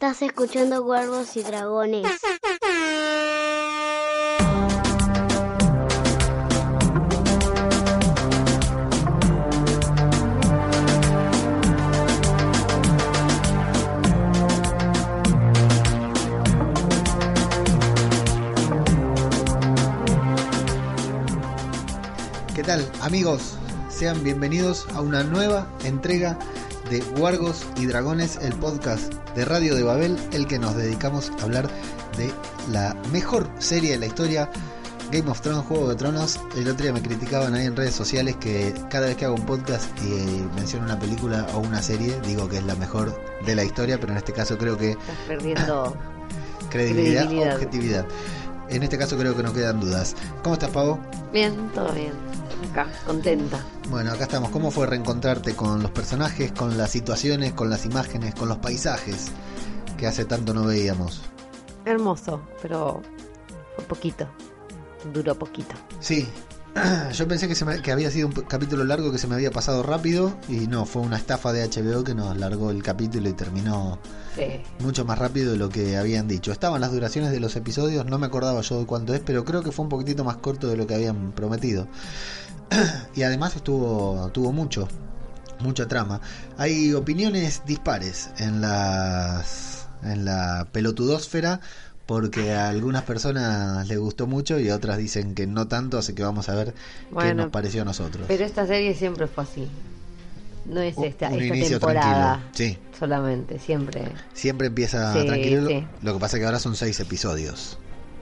Estás escuchando Cuervos y Dragones. ¿Qué tal amigos? Sean bienvenidos a una nueva entrega de Wargos y Dragones, el podcast de Radio de Babel, el que nos dedicamos a hablar de la mejor serie de la historia, Game of Thrones, Juego de Tronos. El otro día me criticaban ahí en redes sociales que cada vez que hago un podcast y menciono una película o una serie, digo que es la mejor de la historia, pero en este caso creo que Estás perdiendo. credibilidad, Credibilidad. objetividad. En este caso creo que no quedan dudas. ¿Cómo estás, Pavo? Bien, todo bien. Acá, contenta. Bueno, acá estamos. ¿Cómo fue reencontrarte con los personajes, con las situaciones, con las imágenes, con los paisajes que hace tanto no veíamos? Hermoso, pero fue poquito. Duró poquito. Sí, yo pensé que, se me- que había sido un capítulo largo que se me había pasado rápido y no, fue una estafa de HBO que nos largó el capítulo y terminó Sí. mucho más rápido de lo que habían dicho. Estaban las duraciones de los episodios, no me acordaba yo de cuánto es, pero creo que fue un poquitito más corto de lo que habían prometido. y además estuvo tuvo mucho, mucha trama. Hay opiniones dispares en las en la pelotudósfera porque a algunas personas les gustó mucho y a otras dicen que no tanto, así que vamos a ver qué nos pareció a nosotros. Pero esta serie siempre fue así. No es esta, un esta inicio temporada tranquilo. Sí. solamente, siempre. Siempre empieza Sí, tranquilo. sí. Lo que pasa es que ahora son seis episodios.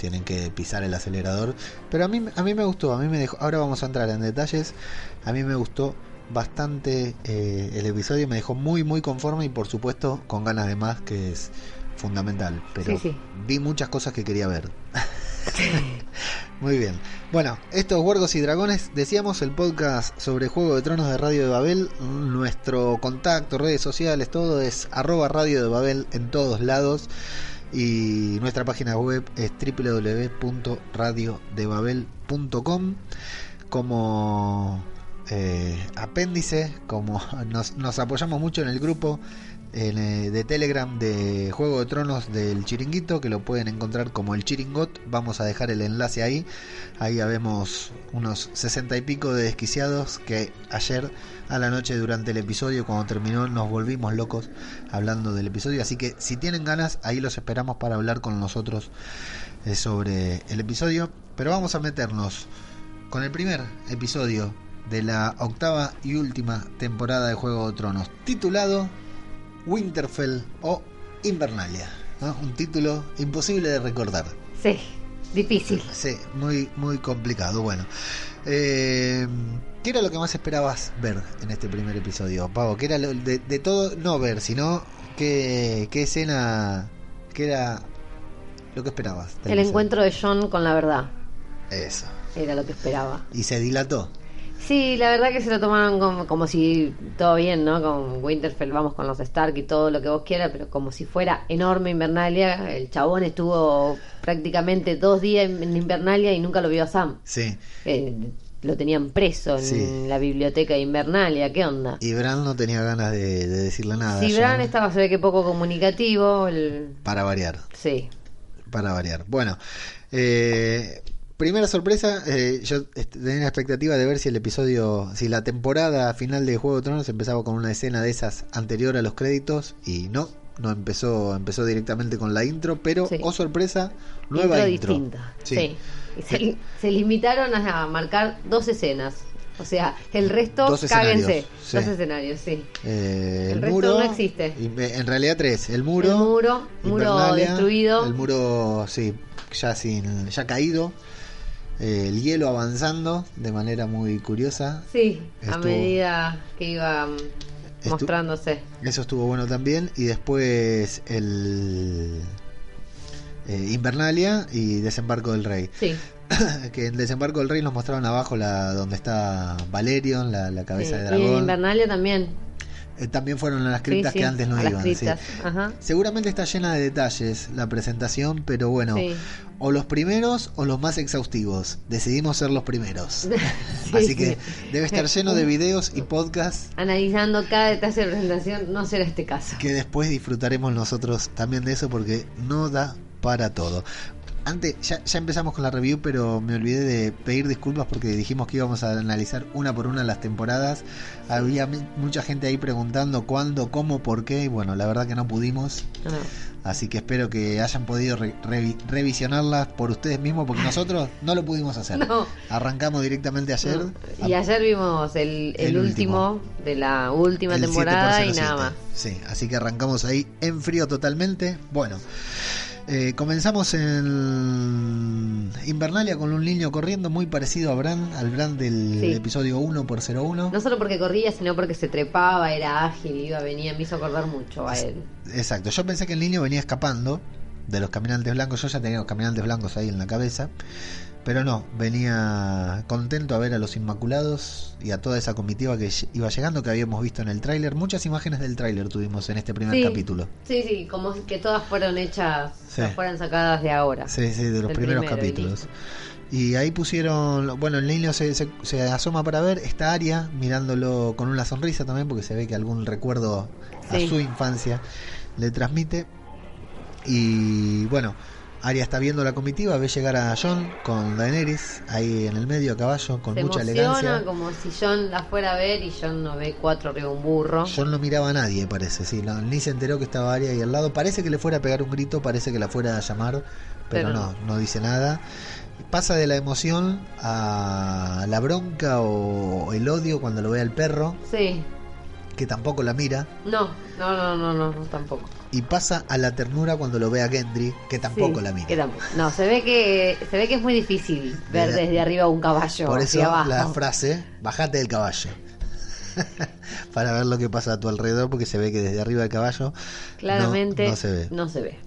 Tienen que pisar el acelerador. Pero a mí, a mí me gustó. A mí me dejó. Ahora vamos a entrar en detalles. A mí me gustó bastante eh, el episodio. Me dejó muy, muy conforme y por supuesto con ganas de más, que es fundamental. Pero Sí, sí. vi muchas cosas que quería ver. Muy bien. Bueno, estos Huergos y Dragones, decíamos el podcast sobre Juego de Tronos de Radio de Babel. Nuestro contacto, redes sociales, todo es arroba Radio de Babel en todos lados. Y nuestra página web es www.radiodebabel.com. Como eh, apéndice, como nos, nos apoyamos mucho en el grupo eh, de Telegram de Juego de Tronos del Chiringuito, que lo pueden encontrar como el Chiringot. Vamos a dejar el enlace ahí. Ahí habemos unos sesenta y pico de desquiciados que ayer a la noche durante el episodio, cuando terminó, nos volvimos locos hablando del episodio. Así que si tienen ganas, ahí los esperamos para hablar con nosotros eh, sobre el episodio. Pero vamos a meternos con el primer episodio de la octava y última temporada de Juego de Tronos, titulado Winterfell o Invernalia. ¿no? Un título imposible de recordar. Sí, difícil. Sí, muy, muy complicado. Bueno, eh, ¿qué era lo que más esperabas ver en este primer episodio, Pavo? ¿Qué era lo de, de todo, no ver, sino qué, qué escena, qué era lo que esperabas? El encuentro de John con la verdad Eso. era lo que esperaba. Y se dilató. Sí, la verdad que se lo tomaron como, como si todo bien, ¿no? Con Winterfell vamos con los Stark y todo lo que vos quieras, pero como si fuera enorme Invernalia. El chabón estuvo prácticamente dos días en Invernalia y nunca lo vio a Sam. Sí. Eh, lo tenían preso en Sí. la biblioteca de Invernalia, ¿qué onda? Y Bran no tenía ganas de, de decirle nada. Si Jon, Bran estaba, se ve que poco comunicativo, el... Para variar. sí. para variar. Bueno, eh, primera sorpresa, eh, yo est- tenía la expectativa de ver si el episodio, si la temporada final de Juego de Tronos empezaba con una escena de esas anterior a los créditos y no, no empezó, empezó directamente con la intro, pero Sí. oh sorpresa, nueva intro. distinta. Sí. Se, se limitaron a marcar dos escenas. O sea, el resto, Dos cáguense. sí. Dos escenarios, sí. Eh, El el, resto muro no existe. y me- en realidad tres, el muro, el muro, muro destruido. el muro sí, ya sin, ya caído, eh, el hielo avanzando de manera muy curiosa. Sí, a medida que iba mm, mostrándose. Eso estuvo bueno también. Y después el eh, Invernalia y Desembarco del Rey. Sí, que en Desembarco del Rey nos mostraron abajo la donde está Valerion, la, la cabeza sí. de Y en dragón. Invernalia también. Eh, también fueron las criptas Sí, sí, que antes no iban. sí. criptas, ajá. Seguramente está llena de detalles la presentación, pero bueno, o los primeros o los más exhaustivos. Decidimos ser los primeros. Sí, Así sí. que debe estar lleno de videos y podcasts Analizando cada detalle de presentación, no será este caso. que después disfrutaremos nosotros también de eso porque no da para todo. Antes, ya, ya empezamos con la review, pero me olvidé de pedir disculpas porque dijimos que íbamos a analizar una por una las temporadas. Había mucha gente ahí preguntando cuándo, cómo, por qué, y bueno, la verdad que no pudimos. No. Así que espero que hayan podido re- revi- revisionarlas por ustedes mismos, porque nosotros no lo pudimos hacer. No. Arrancamos directamente ayer. No. Y ayer vimos el, el El último, último. de la última temporada 7 y nada 07. más. Sí, así que arrancamos ahí en frío totalmente. Bueno, eh, comenzamos en Invernalia con un niño corriendo muy parecido a Bran, al Bran del Sí. episodio 1 por 01. No solo porque corría, sino porque se trepaba, era ágil, iba, venía, me hizo acordar mucho a él. Exacto, yo pensé que el niño venía escapando de los caminantes blancos, yo ya tenía los caminantes blancos ahí en la cabeza, pero no, venía contento a ver a los Inmaculados y a toda esa comitiva que iba llegando, que habíamos visto en el tráiler, muchas imágenes del tráiler tuvimos en este primer Sí. capítulo. Sí, sí, como que todas fueron hechas, Sí. fueran sacadas de ahora. Sí, sí, de los primeros primero, capítulos. Y ahí pusieron, bueno, el niño se, se, se asoma para ver, está Aria mirándolo con una sonrisa también, porque se ve que algún recuerdo Sí. a su infancia le transmite. Y bueno, Aria está viendo la comitiva, ve llegar a John con Daenerys ahí en el medio a caballo, con Se mucha emociona elegancia. como si John la fuera a ver y John no ve cuatro arriba un burro. John no miraba a nadie, parece, sí, no, ni se enteró que estaba Aria ahí al lado. Parece que le fuera a pegar un grito, parece que la fuera a llamar, pero, Pero no, no dice nada. Pasa de la emoción a la bronca o el odio cuando lo ve al perro, Sí, que tampoco la mira. no, no, no, no, no, tampoco. Y pasa a la ternura cuando lo ve a Gendry, que tampoco la mira. No, se ve que se ve que es muy difícil ver Desde- arriba un caballo Por eso la frase, bajate del caballo. Para ver lo que pasa a tu alrededor, porque se ve que desde arriba del caballo Claramente no se ve. no se ve.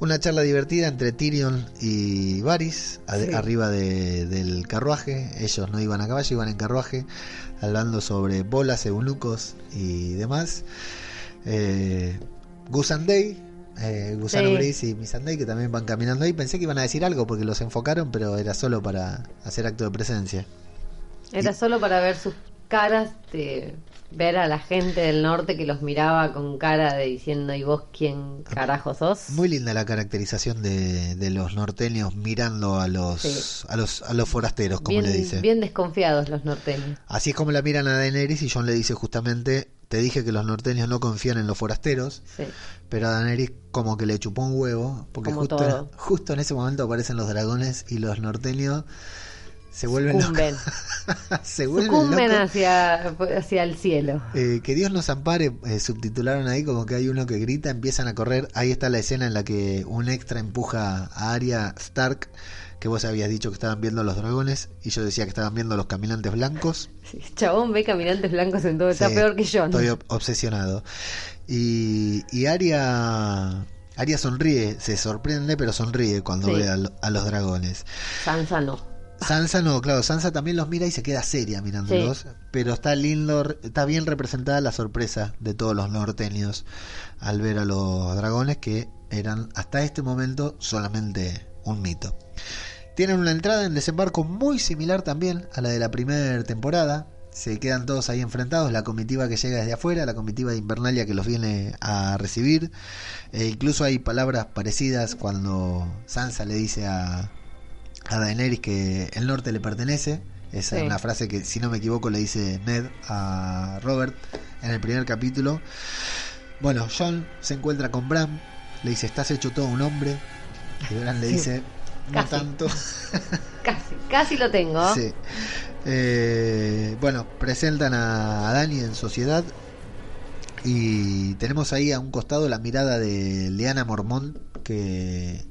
Una charla divertida entre Tyrion y Varys, a- Sí. arriba de- del carruaje. Ellos no iban a caballo, iban en carruaje, hablando sobre bolas, eunucos y demás. Eh, Gus and Day, eh, Gusano Sí. Gris y Missandei, que también van caminando ahí. Pensé que iban a decir algo porque los enfocaron, pero era solo para hacer acto de presencia. Era Y- solo para ver sus caras, de ver a la gente del norte que los miraba con cara de diciendo, ¿y vos quién carajo sos? Muy linda la caracterización de, de los norteños mirando a los, Sí. a los, a los forasteros, como bien, le dicen. bien desconfiados los norteños. Así es como la miran a Daenerys y John le dice justamente, te dije que los norteños no confían en los forasteros, Sí. pero a Daenerys como que le chupó un huevo, porque justo, justo en ese momento aparecen los dragones y los norteños se vuelven Sucumben. locos. se vuelven Sucumben locos. hacia, hacia el cielo. Eh, que Dios nos ampare, eh, subtitularon ahí como que hay uno que grita, empiezan a correr. Ahí está la escena en la que un extra empuja a Arya Stark, que vos habías dicho que estaban viendo los dragones, y yo decía que estaban viendo los caminantes blancos. Sí, Chabón ve caminantes blancos en todo, está peor que yo. ¿no? Estoy ob- obsesionado. Y, y Arya, Arya sonríe, se sorprende, pero sonríe cuando Sí. ve a, lo- a los dragones. Sansa no. Sansa no, claro, Sansa también los mira y se queda seria mirándolos, pero está lindo, está bien representada la sorpresa de todos los norteños al ver a los dragones que eran hasta este momento solamente un mito. Tienen una entrada en desembarco muy similar también a la de la primera temporada. Se quedan todos ahí enfrentados, la comitiva que llega desde afuera, la comitiva de Invernalia que los viene a recibir. E incluso hay palabras parecidas cuando Sansa le dice a, a Daenerys que el norte le pertenece. Esa es una frase que, si no me equivoco, le dice Ned a Robert en el primer capítulo. Bueno, John se encuentra con Bran, le dice, estás hecho todo un hombre. Y Bran le Sí. dice, no Casi. tanto. Casi, casi lo tengo. Sí. Eh, bueno, presentan a, Dani en sociedad. Y tenemos ahí a un costado la mirada de Leana Mormont, que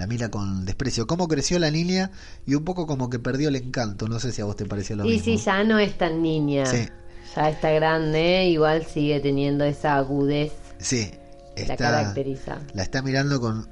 la mira con desprecio. Cómo creció la niña y un poco como que perdió el encanto. No sé si a vos te pareció lo Y mismo. sí, ya no es tan niña. Sí. Ya está grande, igual sigue teniendo esa agudez Sí, que la está, caracteriza. la está mirando con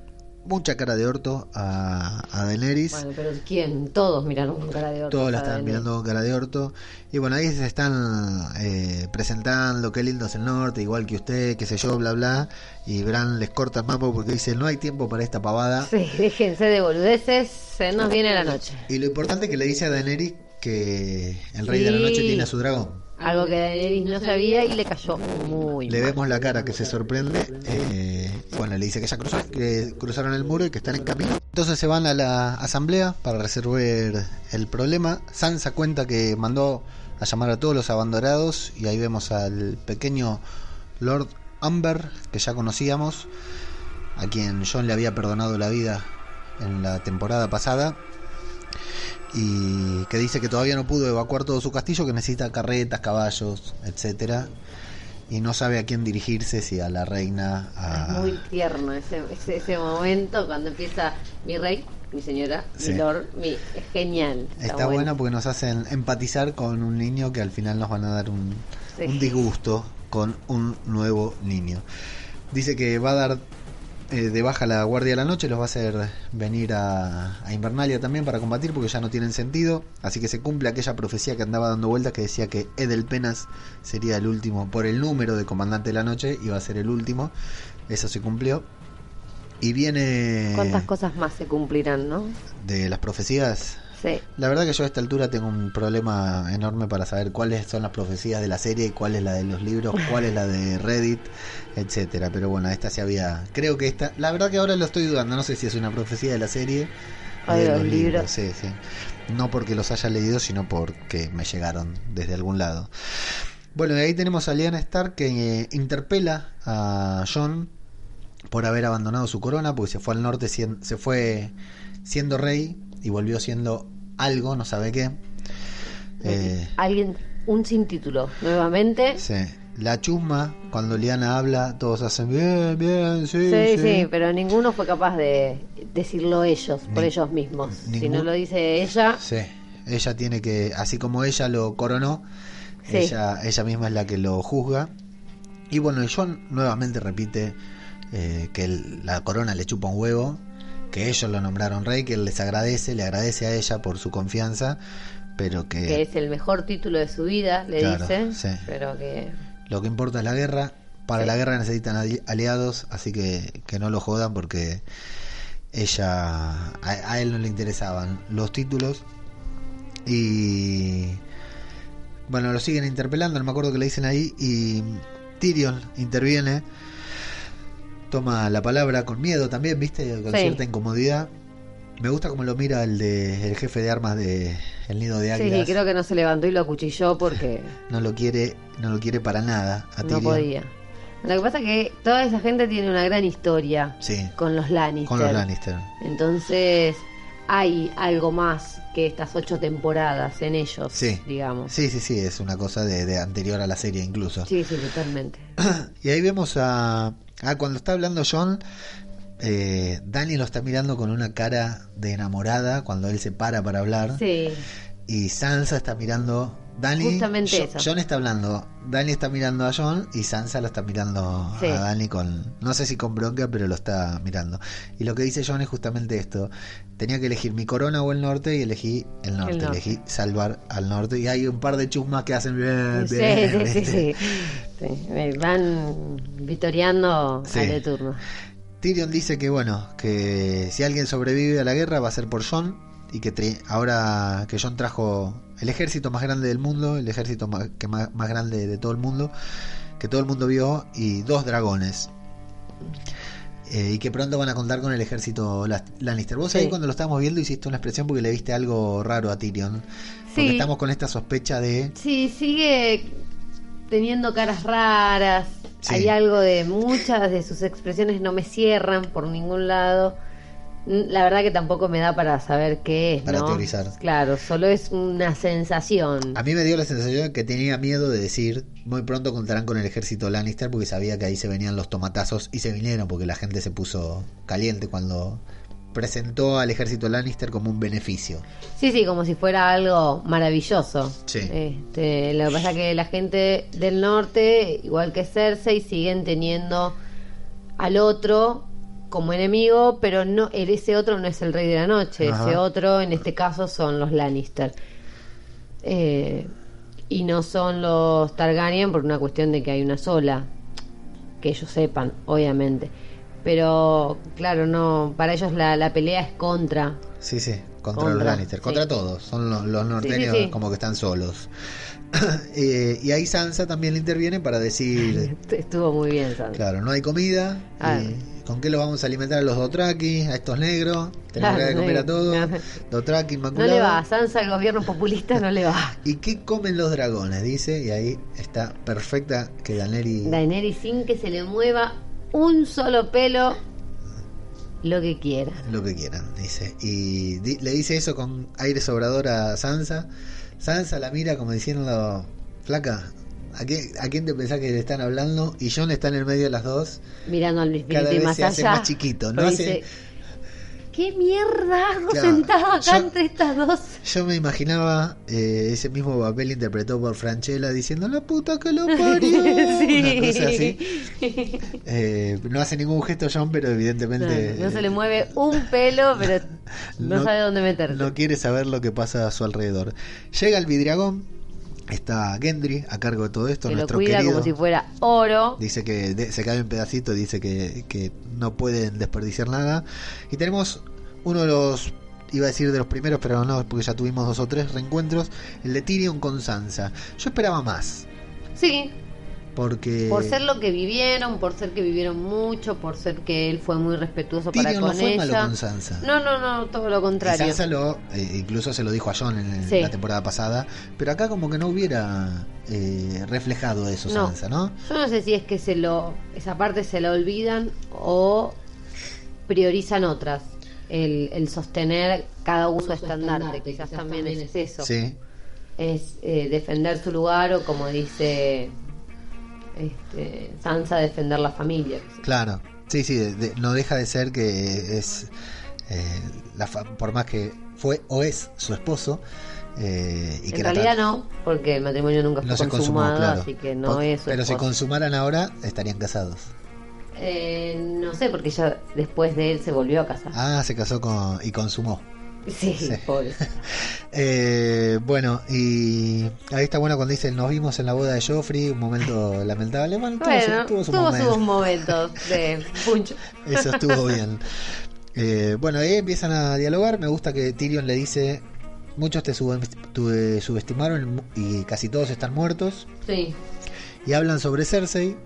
mucha cara de orto a, a Daenerys. Bueno, pero ¿quién? Todos miraron con cara de orto. Todos la Daenerys. mirando con cara de orto. Y bueno, ahí se están eh, presentando, qué lindo es el norte, igual que usted, qué sé yo, bla, bla. Y Bran les corta el mapa porque dice, no hay tiempo para esta pavada. Sí, déjense de boludeces, se nos viene la noche. Y lo importante es que le dice a Daenerys que el rey de la noche tiene a su dragón. Algo que Daenerys no sabía y le cayó muy Le mal. vemos la cara que se sorprende. eh, bueno, le dice que ya cruzó, que cruzaron el muro y que están en camino. Entonces se van a la asamblea para resolver el problema. Sansa cuenta que mandó a llamar a todos los abandonados y ahí vemos al pequeño Lord Amber que ya conocíamos, a quien John le había perdonado la vida en la temporada pasada y que dice que todavía no pudo evacuar todo su castillo, que necesita carretas, caballos, etcétera, y no sabe a quién dirigirse, si a la reina, a... Es muy tierno ese, ese, ese momento cuando empieza mi rey, mi señora, Sí. mi lord, mi, es genial. Está buena porque nos hacen empatizar con un niño que al final nos van a dar un, Sí. un disgusto con un nuevo niño. Dice que va a dar eh, de baja la Guardia de la Noche, los va a hacer venir a, a Invernalia también para combatir porque ya no tienen sentido. Así que se cumple aquella profecía que andaba dando vueltas que decía que Edel Penas sería el último por el número de comandante de la noche, iba a ser el último. Eso se cumplió. Y viene ¿Cuántas cosas más se cumplirán, no? de las profecías. Sí. La verdad que yo a esta altura tengo un problema enorme para saber cuáles son las profecías de la serie y cuál es la de los libros, cuál es la de Reddit, etcétera. Pero bueno, esta se había. Creo que esta. La verdad que ahora lo estoy dudando. No sé si es una profecía de la serie O de los libros. Sí, sí. No porque los haya leído, sino porque me llegaron desde algún lado. Bueno, y ahí tenemos a Lyanna Stark que eh, interpela a John por haber abandonado su corona, porque se fue al norte, se fue siendo rey y volvió siendo algo, no sabe qué. Eh, Alguien, un sin título, nuevamente. sí. La chusma, cuando Liana habla, todos hacen bien, bien, sí, Sí, sí. sí, pero ninguno fue capaz de decirlo ellos, por ellos mismos. Si no lo dice ella, Sí, ella tiene que, así como ella lo coronó, Sí. ella, ella misma es la que lo juzga. Y bueno, y John nuevamente repite eh, que el- la corona le chupa un huevo, que ellos lo nombraron rey, que él les agradece, le agradece a ella por su confianza, pero que, que es el mejor título de su vida, le Claro, dice. sí. Pero que. lo que importa es la guerra. Para Sí. la guerra necesitan ali- aliados, así que, que no lo jodan porque ella a, a él no le interesaban los títulos y bueno lo siguen interpelando no me acuerdo que le dicen ahí y Tyrion interviene toma la palabra con miedo también viste con Sí. cierta incomodidad me gusta como lo mira el de el jefe de armas de el nido de Sí, águilas creo que no se levantó y lo acuchilló porque no lo quiere no lo quiere para nada a no podía. Lo que pasa es que toda esa gente tiene una gran historia sí con los Lannister. con los Lannister Entonces hay algo más que estas ocho temporadas en ellos, Sí. digamos. Sí, sí, sí, es una cosa de, de anterior a la serie incluso. Sí, sí, totalmente. Y ahí vemos a... Ah, cuando está hablando John, eh, Dani lo está mirando con una cara de enamorada cuando él se para para hablar. Sí, Y Sansa está mirando... Dani, Justamente eso. John está hablando, Dani está mirando a John y Sansa lo está mirando Sí. a Dani con, no sé si con bronca, pero lo está mirando. Y lo que dice John es justamente esto, tenía que elegir mi corona o el norte y elegí el norte, norte. elegí salvar al norte. Y hay un par de chusmas que hacen bien, sí, bien. sí, sí, Van vitoreando Sí. al de turno. Tyrion dice que bueno, que si alguien sobrevive a la guerra va a ser por John y que ahora que John trajo el ejército más grande del mundo, el ejército más, que más, más grande de todo el mundo, que todo el mundo vio y dos dragones. Eh, y que pronto van a contar con el ejército Lannister. Vos ahí cuando lo estábamos viendo hiciste una expresión porque le viste algo raro a Tyrion. Porque Sí. estamos con esta sospecha de... Sí, sigue teniendo caras raras. Sí. Hay algo de muchas de sus expresiones no me cierran por ningún lado. La verdad que tampoco me da para saber qué es, Para ¿no? teorizar. Claro, solo es una sensación. A mí me dio la sensación de que tenía miedo de decir, muy pronto contarán con el ejército Lannister porque sabía que ahí se venían los tomatazos y se vinieron porque la gente se puso caliente cuando presentó al ejército Lannister como un beneficio. Sí, sí, como si fuera algo maravilloso. Sí. Este, lo que pasa es que la gente del norte, igual que Cersei, siguen teniendo al otro como enemigo, pero no ese otro no es el rey de la noche, Ajá. ese otro en este caso son los Lannister. Eh, y no son los Targaryen por una cuestión de que hay una sola, que ellos sepan, obviamente. Pero claro, no, para ellos la, la pelea es contra. Sí, sí, contra, Contra, los Lannister, sí. contra todos. Son los, los norteños sí. como que están solos. Eh, y ahí Sansa también le interviene para decir, Estuvo muy bien, Sansa. claro, no hay comida. Ah. y ¿Con qué lo vamos a alimentar a los Dothraki, a estos negros? Tenemos Claro, que comer a todos. Dothraki No inmaculado. le va, Sansa, el gobierno populista no le va. ¿Y qué comen los dragones? Dice, y ahí está perfecta que Daenerys... Daenerys sin que se le mueva un solo pelo, lo que quiera. Lo que quieran, dice. Y di- le dice eso con aire sobrador a Sansa. Sansa la mira como diciendo, flaca, ¿a quién, ¿a quién te pensás que le están hablando? Y John está en el medio de las dos. Mirando al infinito Cada vez más se hace allá. más chiquito, ¿no? Hace- dice, ¿Qué mierda hago Claro, sentado acá yo- entre estas dos? Yo me imaginaba eh, ese mismo papel interpretado por Franchella diciendo, la puta que lo parió. Una cosa así. Eh, no hace ningún gesto John, pero evidentemente... No, no se le mueve un pelo, pero no, No- sabe dónde meterse. No quiere saber lo que pasa a su alrededor. Llega el vidriagón, está Gendry a cargo de todo esto, que lo nuestro cuida querido. como si fuera oro. Dice que de- se cae en pedacitos, dice que, que no pueden desperdiciar nada. Y tenemos uno de los, iba a decir de los primeros, pero no, porque ya tuvimos dos o tres reencuentros, el de Tyrion con Sansa. Yo esperaba más, Sí, porque... por ser lo que vivieron, por ser que vivieron mucho, por ser que él fue muy respetuoso para con no fue ella. malo con Sansa. No, no, no, todo lo Y contrario. Sansa lo, eh, incluso se lo dijo a John en el- Sí. la temporada pasada, pero acá como que no hubiera eh, reflejado eso No. Sansa, ¿no? Yo no sé si es que se lo esa parte se la olvidan o priorizan otras. El, el sostener cada uso estandarte, quizás también es eso. Sí, Es eh, defender su lugar o como dice este, Sansa, defender la familia. claro. Sí, sí, de- de- no deja de ser que es, eh, la fa- por más que fue o es su esposo, eh, y que en la realidad no, porque el matrimonio nunca fue no se consumó, consumado, claro. así que no es su pero si esposo. consumaran ahora, estarían casados. Eh, no sé, porque ella después de él se volvió a casar. Ah, se casó con, y consumó. Sí, sí. pobre. Eh, bueno, y ahí está bueno cuando dice nos vimos en la boda de Joffrey, un momento lamentable. Bueno, tuvo, Bueno, su, tuvo su tuvo momento. sus momentos de puncho. Eso estuvo bien. Eh, bueno, ahí empiezan a dialogar. Me gusta que Tyrion le dice: Muchos te subestimaron y casi todos están muertos. Sí, Y hablan sobre Cersei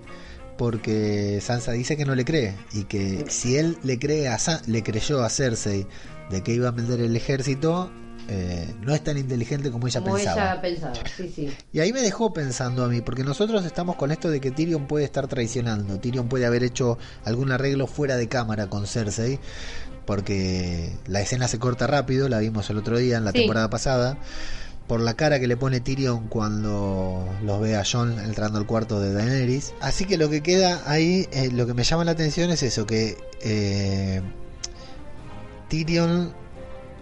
porque Sansa dice que no le cree y que si él le cree a Sa- le creyó a Cersei de que iba a vender el ejército, eh, no es tan inteligente como ella como pensaba. ella pensaba. Sí, sí. Y ahí me dejó pensando a mí, porque nosotros estamos con esto de que Tyrion puede estar traicionando. Tyrion puede haber hecho algún arreglo fuera de cámara con Cersei, porque la escena se corta rápido, la vimos el otro día en la Sí. temporada pasada, por la cara que le pone Tyrion cuando los ve a Jon entrando al cuarto de Daenerys. Así que lo que queda ahí, eh, lo que me llama la atención es eso, que eh, Tyrion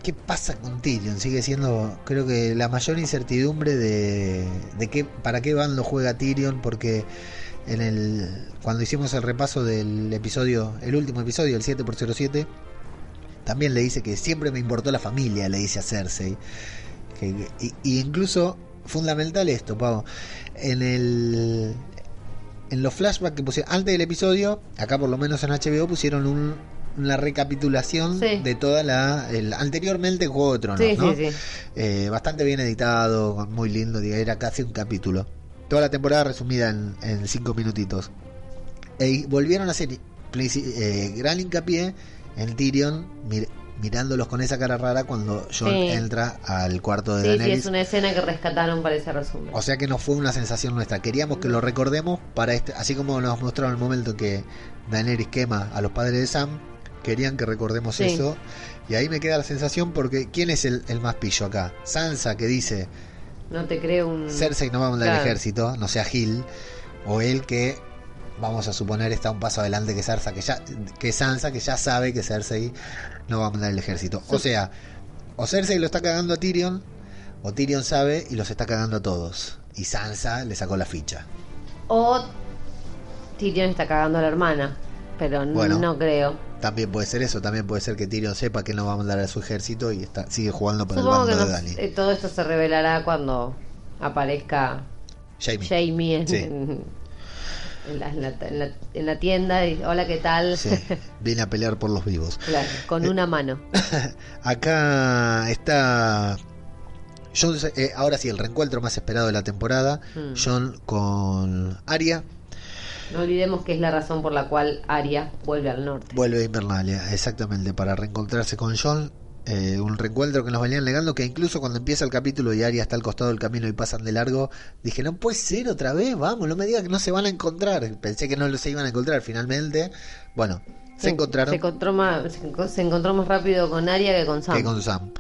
¿Qué pasa con Tyrion? Sigue siendo, creo que la mayor incertidumbre de, de qué, para qué bando juega Tyrion, porque en el cuando hicimos el repaso del episodio, el último episodio, el 7x07, también le dice que siempre me importó la familia, le dice a Cersei. Que, y, y incluso, fundamental esto, Pavo, en el en los flashbacks que pusieron antes del episodio, acá por lo menos en HBO pusieron un, una recapitulación Sí. de toda la el, anteriormente en Juego de Tronos, Sí, ¿no? sí. Eh, bastante bien editado, muy lindo, era casi un capítulo. Toda la temporada resumida en, en cinco minutitos. E volvieron a hacer eh, gran hincapié en Tyrion mir- mirándolos con esa cara rara cuando Sí. entra al cuarto de Sí, sí, Daenerys. es una escena que rescataron para ese resumen. O sea que no fue una sensación nuestra. Queríamos que lo recordemos para este, así como nos mostraron el momento que Daenerys quema a los padres de Sam, querían que recordemos Sí. eso. Y ahí me queda la sensación porque ¿quién es el, el más pillo acá? Sansa que dice No te creo un... Cersei no va a mandar el Claro. ejército, no sea Gil, o él que vamos a suponer está un paso adelante que Sansa, que ya que Sansa que ya sabe que Cersei no va a mandar el ejército. O sea, o Cersei lo está cagando a Tyrion, o Tyrion sabe y los está cagando a todos. Y Sansa le sacó la ficha. O Tyrion está cagando a la hermana, pero Bueno. no creo. También puede ser eso, también puede ser que Tyrion sepa que no va a mandar a su ejército y está, sigue jugando para Supongo el que bando de Dani. eh, todo esto se revelará cuando aparezca. Jamie en, Sí. en la, en la- en la- en la tienda y hola, ¿qué tal? Sí, viene a pelear por los vivos. Claro, con una mano. Acá está Jon, eh, ahora sí, el reencuentro más esperado de la temporada. Mm. John con Arya. No olvidemos que es la razón por la cual Arya vuelve al norte. Vuelve a Invernalia, exactamente, para reencontrarse con John. Eh, un reencuentro que nos venían negando, que incluso cuando empieza el capítulo y Arya está al costado del camino y pasan de largo, dije, no puede ser otra vez, vamos, no me digas que no se van a encontrar. Pensé que no se iban a encontrar finalmente. Bueno, se encontraron Se encontró, más, se enco- se encontró más rápido con Arya que con Sam. que con Sam.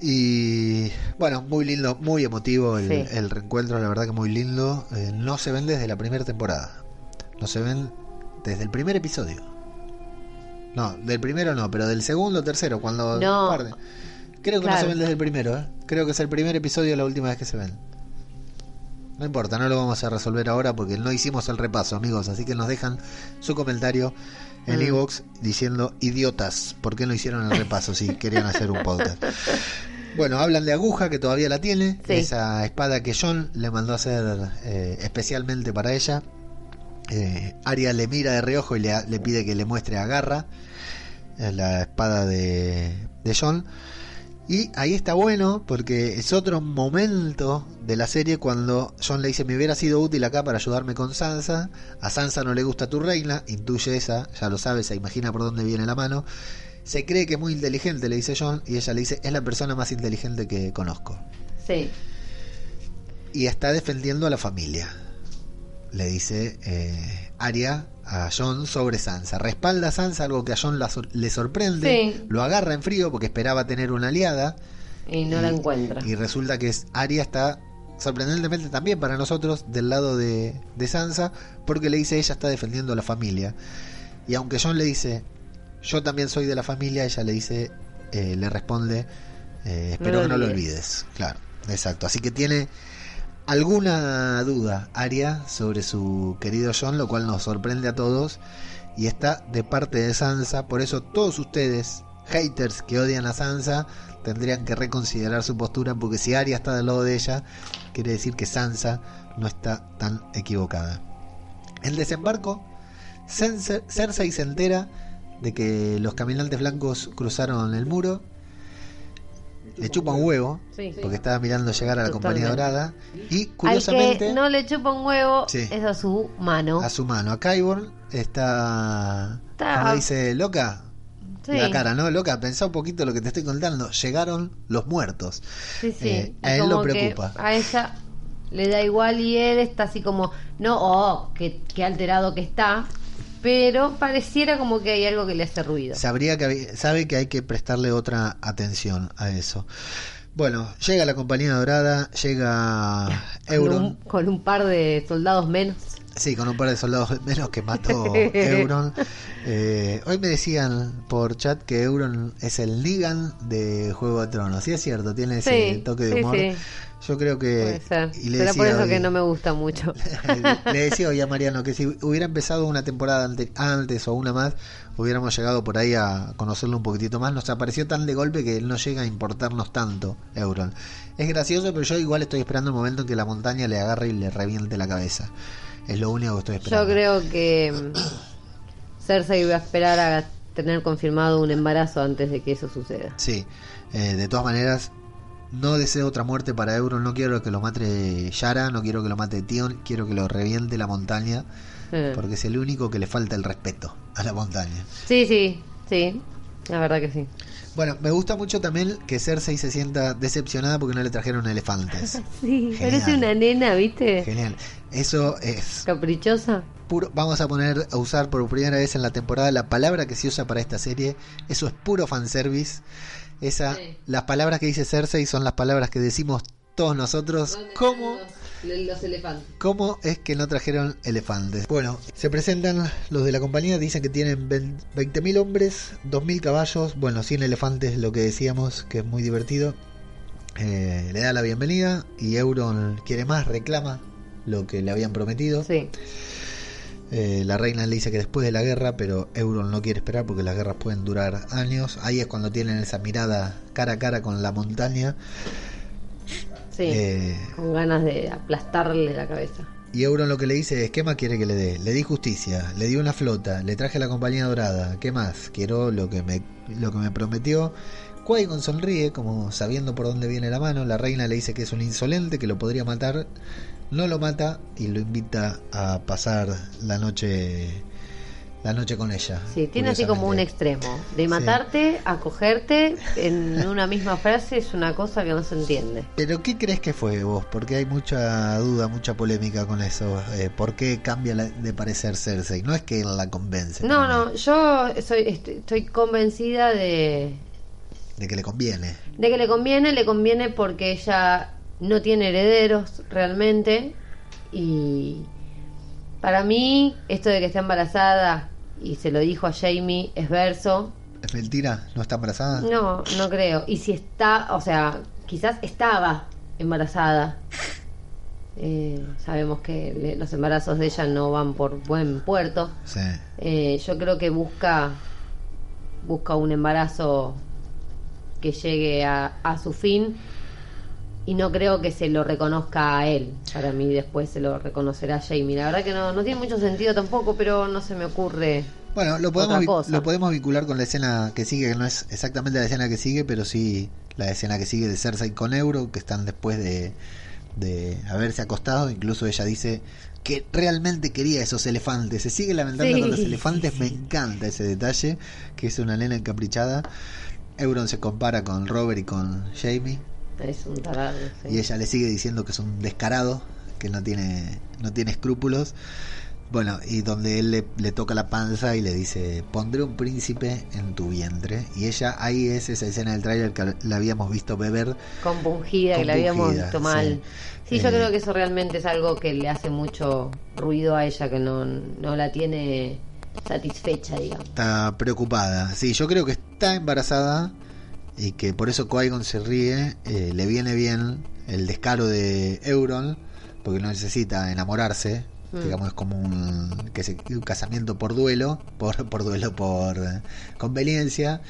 Y bueno, muy lindo, muy emotivo el, Sí. el reencuentro, la verdad que muy lindo. Eh, no se ven desde la primera temporada. No se ven desde el primer episodio. No, del primero no, pero del segundo o tercero, cuando No. parten. Creo que no se ven desde el primero, ¿eh? Creo que es el primer episodio la última vez que se ven. No importa, no lo vamos a resolver ahora porque no hicimos el repaso, amigos. Así que nos dejan su comentario en Mm. Evox diciendo idiotas, ¿por qué no hicieron el repaso si querían hacer un podcast? Bueno, hablan de Aguja, que todavía la tiene, Sí. esa espada que John le mandó a hacer eh, especialmente para ella. Eh, Arya le mira de reojo y le, le pide que le muestre a Garra, eh, la espada de, de John. Y ahí está bueno porque es otro momento de la serie cuando John le dice me hubiera sido útil acá para ayudarme con Sansa. A Sansa no le gusta tu reina, intuye esa, ya lo sabe, se imagina por dónde viene la mano. Se cree que es muy inteligente, le dice John, y ella le dice es la persona más inteligente que conozco. Sí. Y está defendiendo a la familia. Le dice eh, Arya a John sobre Sansa. Respalda a Sansa, algo que a John la le sorprende. Sí. Lo agarra en frío porque esperaba tener una aliada. Y no la encuentra. Y resulta que es Arya está sorprendentemente también para nosotros del lado de, de Sansa porque le dice ella está defendiendo a la familia. Y aunque John le dice yo también soy de la familia, ella le dice, eh, le responde, eh, espero lo que no lo olvides". olvides. Claro, exacto. Así que tiene alguna duda Arya sobre su querido John, lo cual nos sorprende a todos. Y está de parte de Sansa, por eso todos ustedes, haters que odian a Sansa, tendrían que reconsiderar su postura, porque si Arya está del lado de ella, quiere decir que Sansa no está tan equivocada. El desembarco, Cersei se entera de que los caminantes blancos cruzaron el muro, le chupa un huevo, Sí. porque estaba mirando llegar a la compañía dorada, y Al curiosamente que no le chupa un huevo Sí. es a su mano. a su mano, a Kyborn está, Está- dice loca, Sí. la cara, ¿no? Loca, pensá un poquito lo que te estoy contando. Llegaron los muertos. Sí, sí. Eh, a él lo como preocupa. A ella le da igual y él está así como, no, oh, qué, qué alterado que está. Pero pareciera como que hay algo que le hace ruido. Sabría que sabe que hay que prestarle otra atención a eso. Bueno, llega la compañía dorada, llega Con Euron. un, con un par de soldados menos. Sí, con un par de soldados menos que mató Euron. Eh, hoy me decían por chat que Euron es el Negan de Juego de Tronos. Sí, es cierto, tiene ese Sí, toque de sí, humor. sí. Yo creo que. Puede ser. y le Será por eso que no me gusta mucho. le decía hoy a Mariano que si hubiera empezado una temporada ante- antes o una más, hubiéramos llegado por ahí a conocerlo un poquitito más. Nos apareció tan de golpe que no llega a importarnos tanto Euron. Es gracioso, pero yo igual estoy esperando el momento en que la montaña le agarre y le reviente la cabeza. Es lo único que estoy esperando. Yo creo que mm, Cersei iba a esperar a tener confirmado un embarazo antes de que eso suceda. Sí, eh, de todas maneras, no deseo otra muerte para Euron. No quiero que lo mate Yara, no quiero que lo mate Tion, quiero que lo reviente la montaña, Eh. porque es el único que le falta el respeto a la montaña. Sí, sí, sí. La verdad que sí. Bueno, me gusta mucho también que Cersei se sienta decepcionada porque no le trajeron elefantes. Sí, Genial. parece una nena, ¿viste? Genial. Eso es Caprichosa. puro. Vamos a poner a usar por primera vez en la temporada la palabra que se usa para esta serie. Eso es puro fanservice. Esa, Sí. Las palabras que dice Cersei son las palabras que decimos todos nosotros. ¿Cómo? Los, elefantes. ¿Cómo es que no trajeron elefantes? Bueno, se presentan los de la compañía, dicen que tienen 20.000 hombres, 2.000 caballos, bueno, 100 elefantes, lo que decíamos, que es muy divertido. Eh, le da la bienvenida y Euron quiere más, reclama lo que le habían prometido. Sí. Eh, la reina le dice que después de la guerra, pero Euron no quiere esperar porque las guerras pueden durar años. Ahí es cuando tienen esa mirada cara a cara con la montaña. Sí, Eh, con ganas de aplastarle la cabeza. Y Euron lo que le dice es, ¿qué más quiere que le dé? Le di justicia, le di una flota, le traje la compañía dorada, ¿qué más? Quiero lo que me, lo que me prometió. qui sonríe, como sabiendo por dónde viene la mano. La reina le dice que es un insolente, que lo podría matar. No lo mata y lo invita a pasar la noche la noche con ella. Sí, tiene así como un extremo. De matarte a cogerte en una misma frase es una cosa que no se entiende. Pero ¿qué crees que fue vos? Porque hay mucha duda, mucha polémica con eso. Eh, ¿Por qué cambia la- de parecer Cersei? No es que él la convence. No, mí, no, yo soy, estoy, estoy convencida de, De que le conviene. de que le conviene, le conviene porque ella no tiene herederos realmente y para mí esto de que está embarazada y se lo dijo a Jamie es verso, ¿Es mentira? ¿No está embarazada? no, no creo. Y si está, o sea, quizás estaba embarazada. Eh, sabemos que le- los embarazos de ella no van por buen puerto. Sí. Eh, yo creo que busca busca un embarazo que llegue a, a su fin y no creo que se lo reconozca a él. Para mí después se lo reconocerá Jamie. La verdad que no, no tiene mucho sentido tampoco, pero no se me ocurre. Bueno, lo podemos, Otra vi- cosa. lo podemos vincular con la escena que sigue, que no es exactamente la escena que sigue, pero sí la escena que sigue de Cersei con Euro, que están después de, de haberse acostado. Incluso ella dice que realmente quería esos elefantes. Se sigue lamentando Sí, con los elefantes. Me encanta ese detalle, que es una nena encaprichada. Euron se compara con Robert y con Jamie. Es un tarado. sí. y ella le sigue diciendo que es un descarado, que no tiene, no tiene escrúpulos. Bueno, y donde él le, le toca la panza y le dice, pondré un príncipe en tu vientre. Y ella, ahí es esa escena del tráiler que la habíamos visto beber. compungida, que la habíamos visto mal. Sí, sí. yo Eh, creo que eso realmente es algo que le hace mucho ruido a ella, que no, no la tiene satisfecha, digamos. Está preocupada. Sí, yo creo que está embarazada y que por eso qui se ríe. eh, le viene bien el descaro de Euron, porque no necesita enamorarse. Mm. Digamos, es como un, que se- un casamiento por duelo, por, por duelo por conveniencia.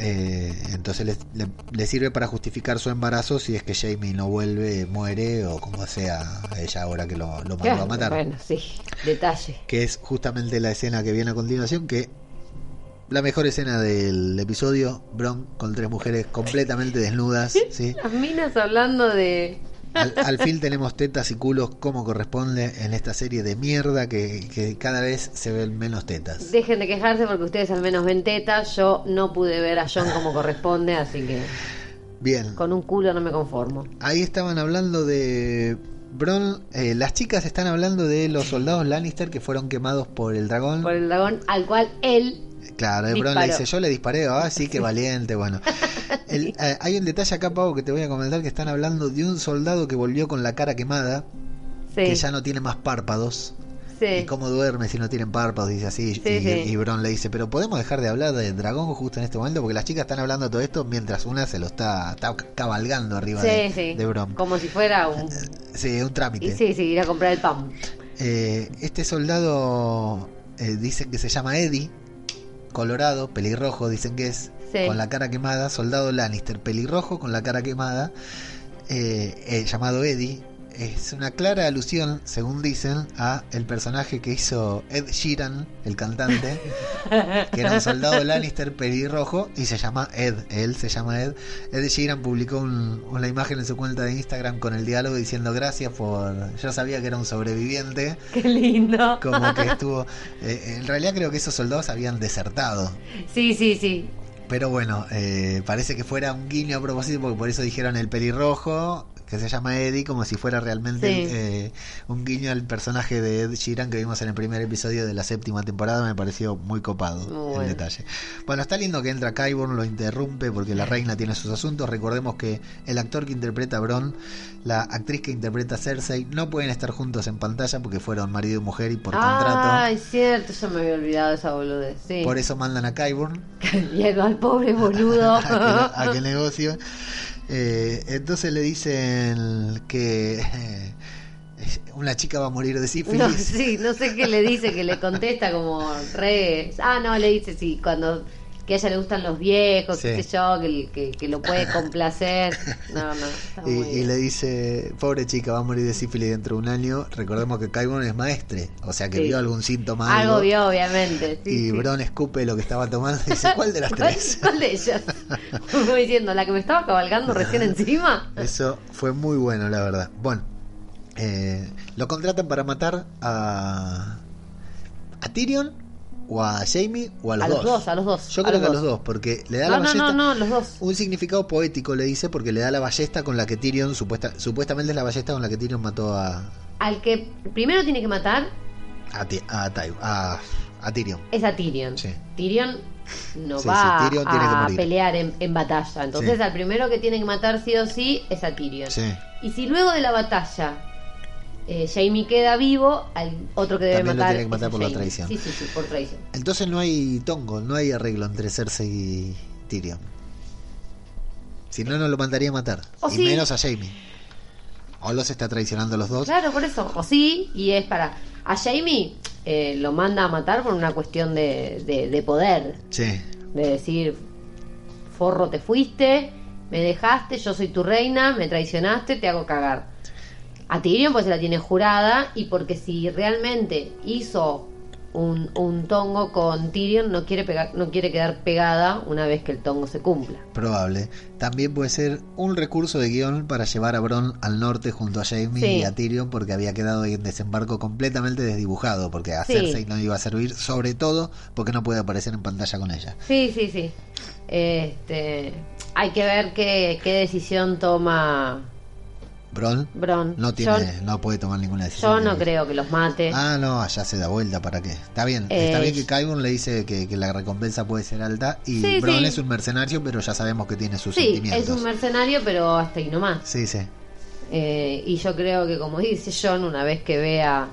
Eh, entonces le, le- le sirve para justificar su embarazo si es que Jamie no vuelve, muere o como sea ella ahora que lo, lo mandó a matar Bueno, sí, detalle. que es justamente la escena que viene a continuación, que la mejor escena del episodio, Bron con tres mujeres completamente desnudas, ¿sí? Las minas hablando de... Al, al fin tenemos tetas y culos como corresponde en esta serie de mierda que, que cada vez se ven menos tetas. Dejen de quejarse porque ustedes al menos ven tetas. Yo no pude ver a John como corresponde, así que Bien, con un culo no me conformo. ahí estaban hablando de Bron, eh, las chicas están hablando de los soldados Lannister que fueron quemados por el dragón. Por el dragón al cual él... Claro, Bron Disparó. le dice, yo le disparé, ah, sí, qué valiente, bueno. El- eh, hay un detalle acá, Pau, que te voy a comentar, que están hablando de un soldado que volvió con la cara quemada, Sí, que ya no tiene más párpados. sí. ¿Y cómo duerme si no tienen párpados? Dice así. Sí, y, sí. y Bron le dice, pero podemos dejar de hablar de dragón justo en este momento, porque las chicas están hablando de todo esto mientras una se lo está, está cabalgando arriba de, Bron. Como si fuera un... Sí, un trámite. Y sí, sí, ir a comprar el pan. Eh, este soldado eh, dicen que se llama Eddie, colorado, pelirrojo, dicen que es, Sí. con la cara quemada, soldado Lannister, pelirrojo con la cara quemada, eh, eh, llamado Eddie. Es una clara alusión, según dicen, a el personaje que hizo Ed Sheeran, el cantante, que era un soldado Lannister pelirrojo y se llama Ed. Él se llama Ed. Ed Sheeran publicó un- una imagen en su cuenta de Instagram con el diálogo diciendo gracias por. Yo sabía que era un sobreviviente, Qué lindo. como que estuvo. eh, en realidad creo que esos soldados habían desertado. Sí, sí, sí. Pero bueno, eh, parece que fuera un guiño a propósito, porque por eso dijeron el pelirrojo, que se llama Eddie, como si fuera realmente Sí. eh, un guiño al personaje de Ed Sheeran que vimos en el primer episodio de la séptima temporada. Me pareció muy copado Muy el bueno. detalle. Bueno, está lindo que entra Kyburn, lo interrumpe porque la reina tiene sus asuntos. Recordemos que el actor que interpreta a Bron, la actriz que interpreta a Cersei, no pueden estar juntos en pantalla porque fueron marido y mujer y por contrato. Ah, es cierto, yo me había olvidado esa boludez. Sí. Por eso mandan a Kyburn Y al al pobre boludo. a, que, a que negocie. Eh, entonces le dicen que eh, Una chica va a morir de sífilis. No, sí, no sé qué le dice, que le contesta como re... Ah, no, le dice sí, cuando que a ella le gustan los viejos, qué Sí. sé yo, que, que, que lo puede complacer. No, no, está Y, muy y bien. le dice, pobre chica, va a morir de sífilis dentro de un año. Recordemos que Kaibon es maestre, o sea que Sí. vio algún síntoma. Algo vio, obviamente. sí, y. Bron escupe lo que estaba tomando y dice, ¿cuál de las ¿Cuál, tres? cuál de ellas? Como diciendo, la que me estaba cabalgando recién encima. Eso fue muy bueno, la verdad. Bueno, eh, lo contratan para matar a, a Tyrion o a Jamie o a los, A los dos, a los dos, Yo a creo los que a los dos. porque le da No, la no, ballesta. no, no, los dos. Un significado poético le dice porque le da la ballesta con la que Tyrion supuesta, supuestamente es la ballesta con la que Tyrion mató a Al que primero tiene que matar a, Ti- a, Ty- a, a Tyrion. es a Tyrion. Sí. Tyrion no Sí, va sí, Tyrion a pelear en, en batalla. Entonces al primero que tiene que matar sí o sí es a Tyrion. Sí. Y si luego de la batalla eh, Jamie queda vivo, al otro que debe También lo matar, tiene que matar por la traición. Sí, sí, sí, por traición. Entonces no hay tongo, no hay arreglo entre Cersei y Tyrion. Si no, no lo mandaría a matar. O y sí. menos a Jamie. O los está traicionando a los dos. Claro, por eso. O sí, y es para. A Jamie eh, lo manda a matar por una cuestión de, de, de poder. Sí. De decir, forro, te fuiste, me dejaste, yo soy tu reina, me traicionaste, te hago cagar. A Tyrion pues se la tiene jurada y porque si realmente hizo un, un tongo con Tyrion no quiere, pegar, no quiere quedar pegada una vez que el tongo se cumpla. Probable. También puede ser un recurso de guion para llevar a Bron al norte junto a Sí. y a Tyrion porque había quedado ahí en desembarco completamente desdibujado porque a Sí. Cersei no iba a servir, sobre todo porque no puede aparecer en pantalla con ella. Sí, sí, sí. Este, hay que ver qué, qué decisión toma Bron Bron. no yo, tiene, no puede tomar ninguna decisión. yo no creo que los mate. Ah, no, allá se da vuelta, ¿para qué? Está bien, está Eh, bien que Qyburn le dice que, que la recompensa puede ser alta y Sí, Bron sí. es un mercenario, pero ya sabemos que tiene sus sí, sentimientos. es un mercenario, pero hasta ahí nomás. Sí, sí. Eh, y yo creo que, como dice John, una vez que vea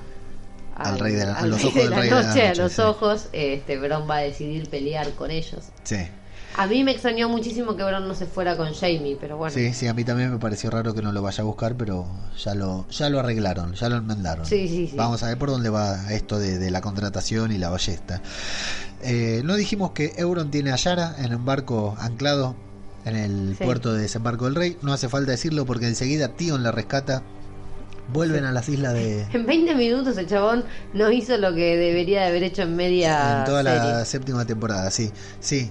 Al rey de la- a los ojos de del rey de la noche, a noche, los sí. ojos, este Bron va a decidir pelear con ellos. Sí. A mí me extrañó muchísimo que Bron no se fuera con Jamie, pero bueno. Sí, sí, a mí también me pareció raro que no lo vaya a buscar, pero ya lo, ya lo arreglaron, ya lo enmendaron. Sí, sí, sí. Vamos a ver por dónde va esto de, de la contratación y la ballesta. Eh, no dijimos que Euron tiene a Yara en un barco anclado en el Sí. puerto de desembarco del rey. No hace falta decirlo porque enseguida Tion la rescata. Vuelven a las islas de... En 20 minutos el chabón no hizo lo que debería de haber hecho en media en toda serie. la séptima temporada, sí, sí.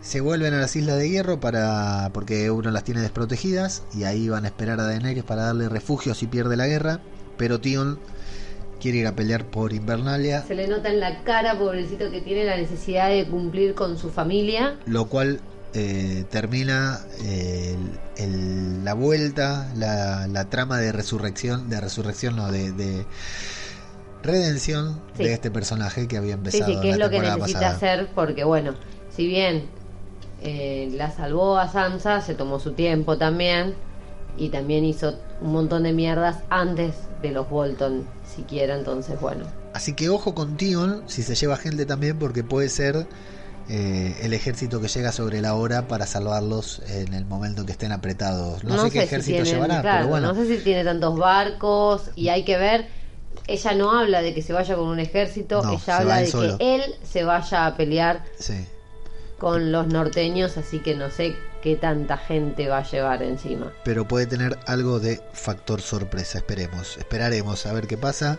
Se vuelven a las Islas de Hierro para porque Euron las tiene desprotegidas y ahí van a esperar a Daenerys para darle refugio si pierde la guerra, pero Tion quiere ir a pelear por Invernalia, Se le nota en la cara, pobrecito, que tiene la necesidad de cumplir con su familia. lo cual eh, termina eh, el- el- la vuelta, la, la trama de resurrección, de resurrección no, de, de redención Sí. de este personaje que había Sí, empezado sí, que en es la lo que necesita pasada. hacer, porque bueno, si bien eh, la salvó a Sansa, se tomó su tiempo también, y también hizo un montón de mierdas antes de los Bolton, siquiera, entonces bueno. Así que ojo con Tion si se lleva gente también porque puede ser eh, el ejército que llega sobre la hora para salvarlos en el momento que estén apretados. No, sé qué si ejército tienen- llevará, claro, pero bueno. No sé si tiene tantos barcos y hay que ver. Ella no habla de que se vaya con un ejército, No, ella habla de solo. que él se vaya a pelear Sí. Con los norteños, así que no sé qué tanta gente va a llevar encima. Pero puede tener algo de factor sorpresa, esperemos. Esperaremos a ver qué pasa.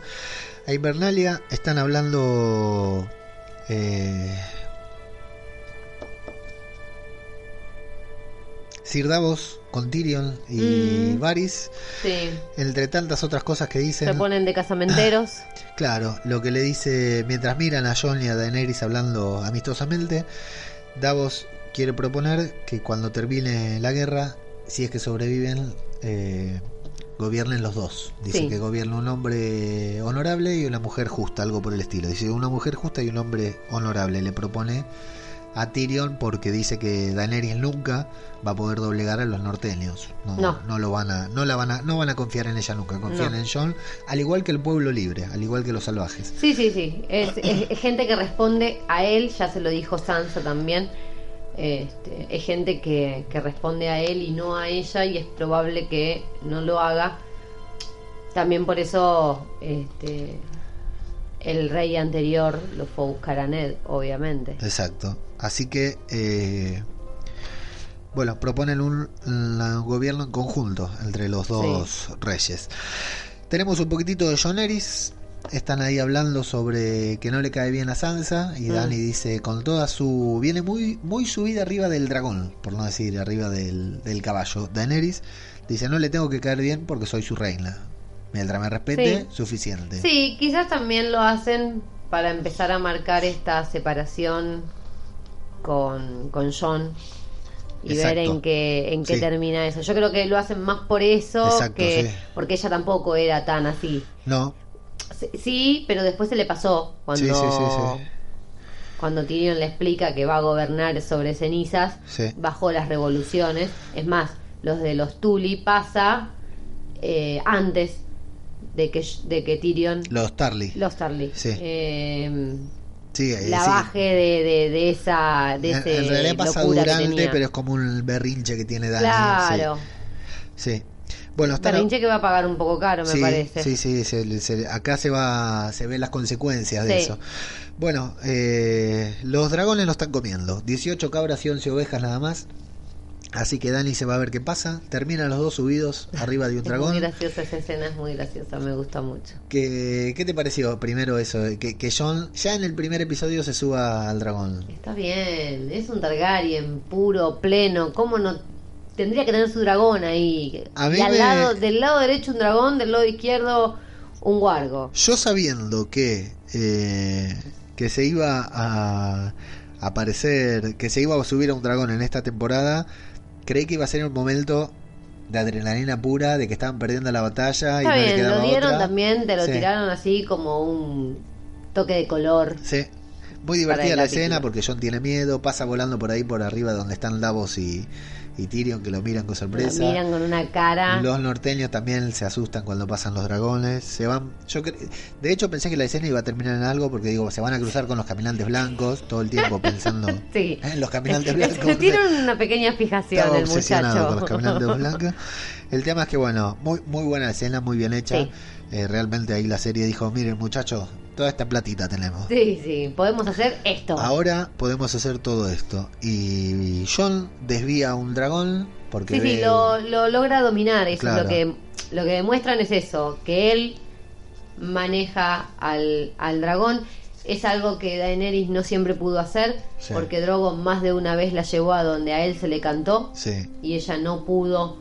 A Invernalia están hablando... Eh, Sir Davos con Tyrion y Mm. Varys. Sí, Entre tantas otras cosas que dicen... se ponen de casamenteros. Claro, lo que le dice mientras miran a Jon y a Daenerys hablando amistosamente, Davos quiere proponer que cuando termine la guerra, si es que sobreviven, eh, gobiernen los dos. Dice Sí. que gobierna un hombre honorable y una mujer justa, algo por el estilo. Dice una mujer justa y un hombre honorable. Le propone a Tyrion porque dice que Daenerys nunca va a poder doblegar a los norteños. No, No. lo van a, no la van a, no van a confiar en ella nunca. Confían No. en Jon, al igual que el pueblo libre, al igual que los salvajes. Sí, sí, sí. Es, es- es gente que responde a él, ya se lo dijo Sansa también. Este, es gente que, que responde a él y no a ella y es probable que no lo haga. También por eso este, el rey anterior lo fue a buscar a Ned, obviamente. Exacto. Así que, eh, bueno, proponen un, un gobierno en conjunto entre los dos reyes. Tenemos un poquitito de John Eris. Están ahí hablando sobre que no le cae bien a Sansa. Y Mm. Dani dice, con toda su... Viene muy, muy subida arriba del dragón, por no decir arriba del, del caballo. Daenerys dice, no le tengo que caer bien porque soy su reina. Mientras me respete, Sí. suficiente. Sí, quizás también lo hacen para empezar a marcar esta separación con, con John y ver en qué, en qué Sí. termina eso. Yo creo que lo hacen más por eso Exacto, que sí. porque ella tampoco era tan así. No, Sí, pero después se le pasó cuando Sí, sí, sí, sí. cuando Tyrion le explica que va a gobernar sobre cenizas bajo las revoluciones. Es más, los de los Tully pasa eh, antes de que de que Tyrion los Tarly. los Tarly Sí. eh, Sí, eh, la sí. baje de, de, de esa de En, ese en realidad pasa durante, pero es como un berrinche que tiene Dani. claro Sí. sí. Bueno, está Berrinche que va a pagar un poco caro me parece Sí, sí, se- se- acá se va, se ven las consecuencias de eso. Bueno, eh, los dragones lo están comiendo. 18 cabras y 11 ovejas nada más. Así que Dani se va a ver qué pasa. Terminan los dos subidos arriba de un es dragón. muy graciosa esa escena es muy graciosa me gusta mucho ¿Qué, ¿Qué te pareció primero eso? Que, que John ya en el primer episodio se suba al dragón. Está bien, es un Targaryen puro, pleno. ¿Cómo no tendría que tener su dragón ahí? A y al me- lado, del lado derecho un dragón, del lado izquierdo un guargo. Yo sabiendo que, eh, que se iba a aparecer, que se iba a subir a un dragón en esta temporada, creí que iba a ser un momento de adrenalina pura, de que estaban perdiendo la batalla y no le quedaba lo dieron otra. también, te lo Sí. tiraron así como un toque de color. Sí. Muy divertida la escena porque John tiene miedo, pasa volando por ahí por arriba donde están Davos y, y Tyrion que lo miran con Lo sorpresa. miran con una cara. Los norteños también se asustan cuando pasan los dragones. Se van. Yo cre- de hecho pensé que la escena iba a terminar en algo porque digo se van a cruzar con los caminantes blancos todo el tiempo pensando Sí. en los caminantes blancos. tiene una pequeña fijación Estaba el muchacho. con los caminantes blancos. El tema es que bueno, muy muy buena escena, muy bien hecha. Sí. Eh, realmente ahí la serie dijo, miren muchachos, toda esta platita tenemos. Sí, sí, podemos hacer esto. Ahora podemos hacer todo esto. Y John desvía un dragón porque Sí, sí, ve- lo, lo logra dominar. Eso Claro. es lo que, lo que demuestran es eso, que él maneja al, al dragón. Es algo que Daenerys no siempre pudo hacer, Sí. porque Drogon más de una vez la llevó a donde a él se le cantó Sí, y ella no pudo.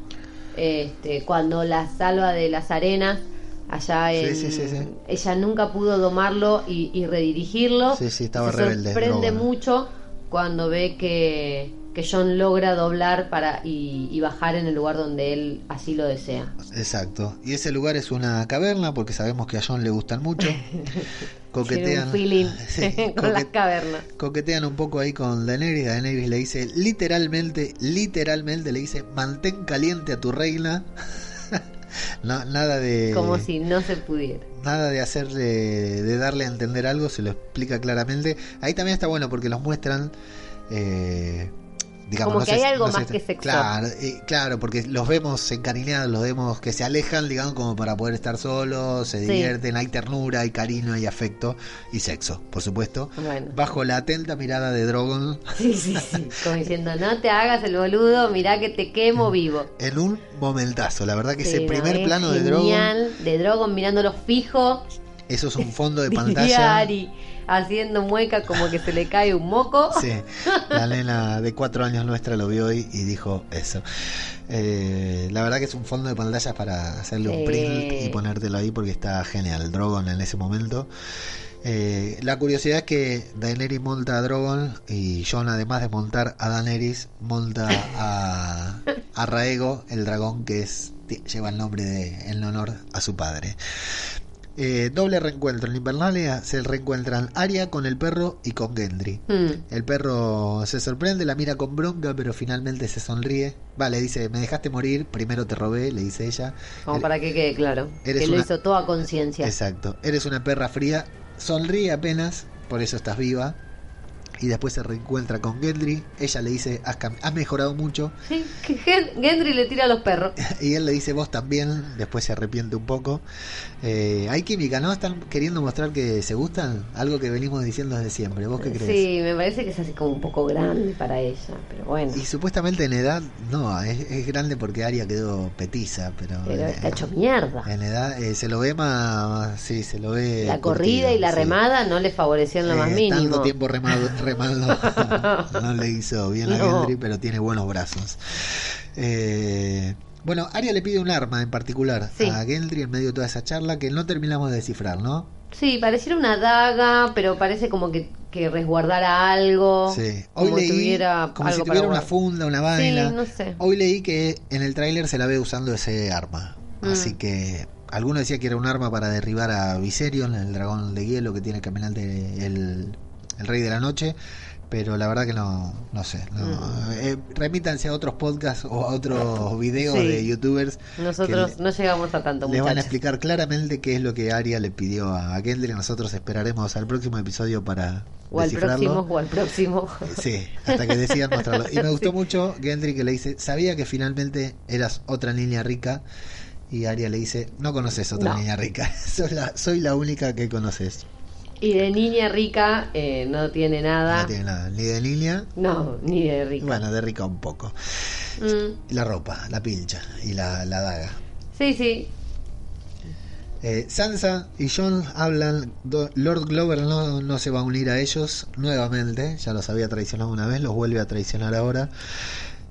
Este, cuando la salva de las arenas, allá Sí, en. sí, sí, sí. Ella nunca pudo domarlo y, y redirigirlo. Sí, sí, estaba se rebelde, sorprende mucho cuando ve que, que John logra doblar para y, y bajar en el lugar donde él así lo desea. exacto. Y ese lugar es una caverna porque sabemos que a John le gustan mucho. Coquetean. un feeling Sí, con las cavernas. coquetean un poco ahí con Daenerys. Daenerys le dice literalmente, literalmente le dice, mantén caliente a tu reina. No, nada de Como si no se pudiera. nada de hacerle de darle a entender algo se lo explica claramente ahí también está bueno porque los muestran eh, digamos Como no que sé- hay algo no más que sexo. claro eh, claro porque los vemos encariñados los vemos que se alejan digamos como para poder estar solos se Sí. divierten hay ternura hay cariño hay afecto y sexo por supuesto Bueno. bajo la atenta mirada de Drogon Sí, sí, sí. Como diciendo, no te hagas el boludo, mirá que te quemo vivo. en un momentazo la verdad que Sí, ese no, primer es plano de Drogon de Drogon mirándolo fijo, eso es un fondo de pantalla haciendo mueca como que se le cae un moco. Sí, la nena de cuatro años nuestra lo vio hoy y dijo eso. Eh, la verdad que es un fondo de pantalla para hacerle un print y ponértelo ahí porque está genial. Drogon en ese momento. Eh, la curiosidad es que Daenerys monta a Drogon y Jon además de montar a Daenerys monta a, a Raego, el dragón que es lleva el nombre de en honor a su padre. Eh, doble reencuentro en Invernalia se reencuentran Arya con el perro y con Gendry. Mm, El perro se sorprende, la mira con bronca, pero finalmente se sonríe. Va, le dice, me dejaste morir, primero te robé, le dice ella. como para que quede claro. eres Que lo una- hizo toda conciencia. Exacto, eres una perra fría, sonríe apenas, por eso estás viva. Y después se reencuentra con Gendry. Ella le dice, has, has mejorado mucho. Sí, que Gen- Gendry le tira a los perros. Y él le dice, vos también. Después se arrepiente un poco. Eh, hay química, ¿no? Están queriendo mostrar que se gustan. Algo que venimos diciendo desde siempre. ¿Vos qué crees? Sí, me parece que es así como un poco grande para ella, pero bueno. Y supuestamente en edad, no, es, es grande porque Aria quedó petiza, pero, Pero en- está hecho mierda. en edad eh, se lo ve más, sí, se lo ve. La corrida curtido, y la sí. remada no le favoreció en lo más Eh, mínimo. Tanto tiempo remado, no le hizo bien a No. Gendry, pero tiene buenos brazos. Eh, bueno, Aria le pide un arma en particular Sí. a Gendry en medio de toda esa charla que no terminamos de descifrar, ¿no? Sí, pareciera una daga, pero parece como que, que resguardara algo. Sí. Hoy como leí tuviera como si tuviera para una guardar. funda, una vaina. Sí, no sé. Hoy leí que en el tráiler se la ve usando ese arma. Mm. Así que alguno decía que era un arma para derribar a Viserion, el dragón de hielo que tiene caminante el, el rey de la noche. Pero la verdad que no, no sé. No. Mm. Eh, remítanse a otros podcasts o a otros videos Sí. de youtubers. Nosotros que no llegamos a tanto, les van a explicar claramente qué es lo que Aria le pidió a Gendry. Nosotros esperaremos al próximo episodio para O al descifrarlo. próximo, o al próximo. Sí, hasta que decidan mostrarlo. Y me gustó mucho Gendry que le dice, sabía que finalmente eras otra niña rica. Y Aria le dice, no conoces otra No. niña rica, soy la, soy la única que conoces. Y de niña rica eh, no tiene nada. No tiene nada, ni de niña, No, ni de rica. bueno, de rica un poco. Mm, La ropa, la pilcha y la, la daga. sí, sí. Eh, Sansa y John hablan, Do- Lord Glover no, no se va a unir a ellos nuevamente, ya los había traicionado una vez, los vuelve a traicionar ahora.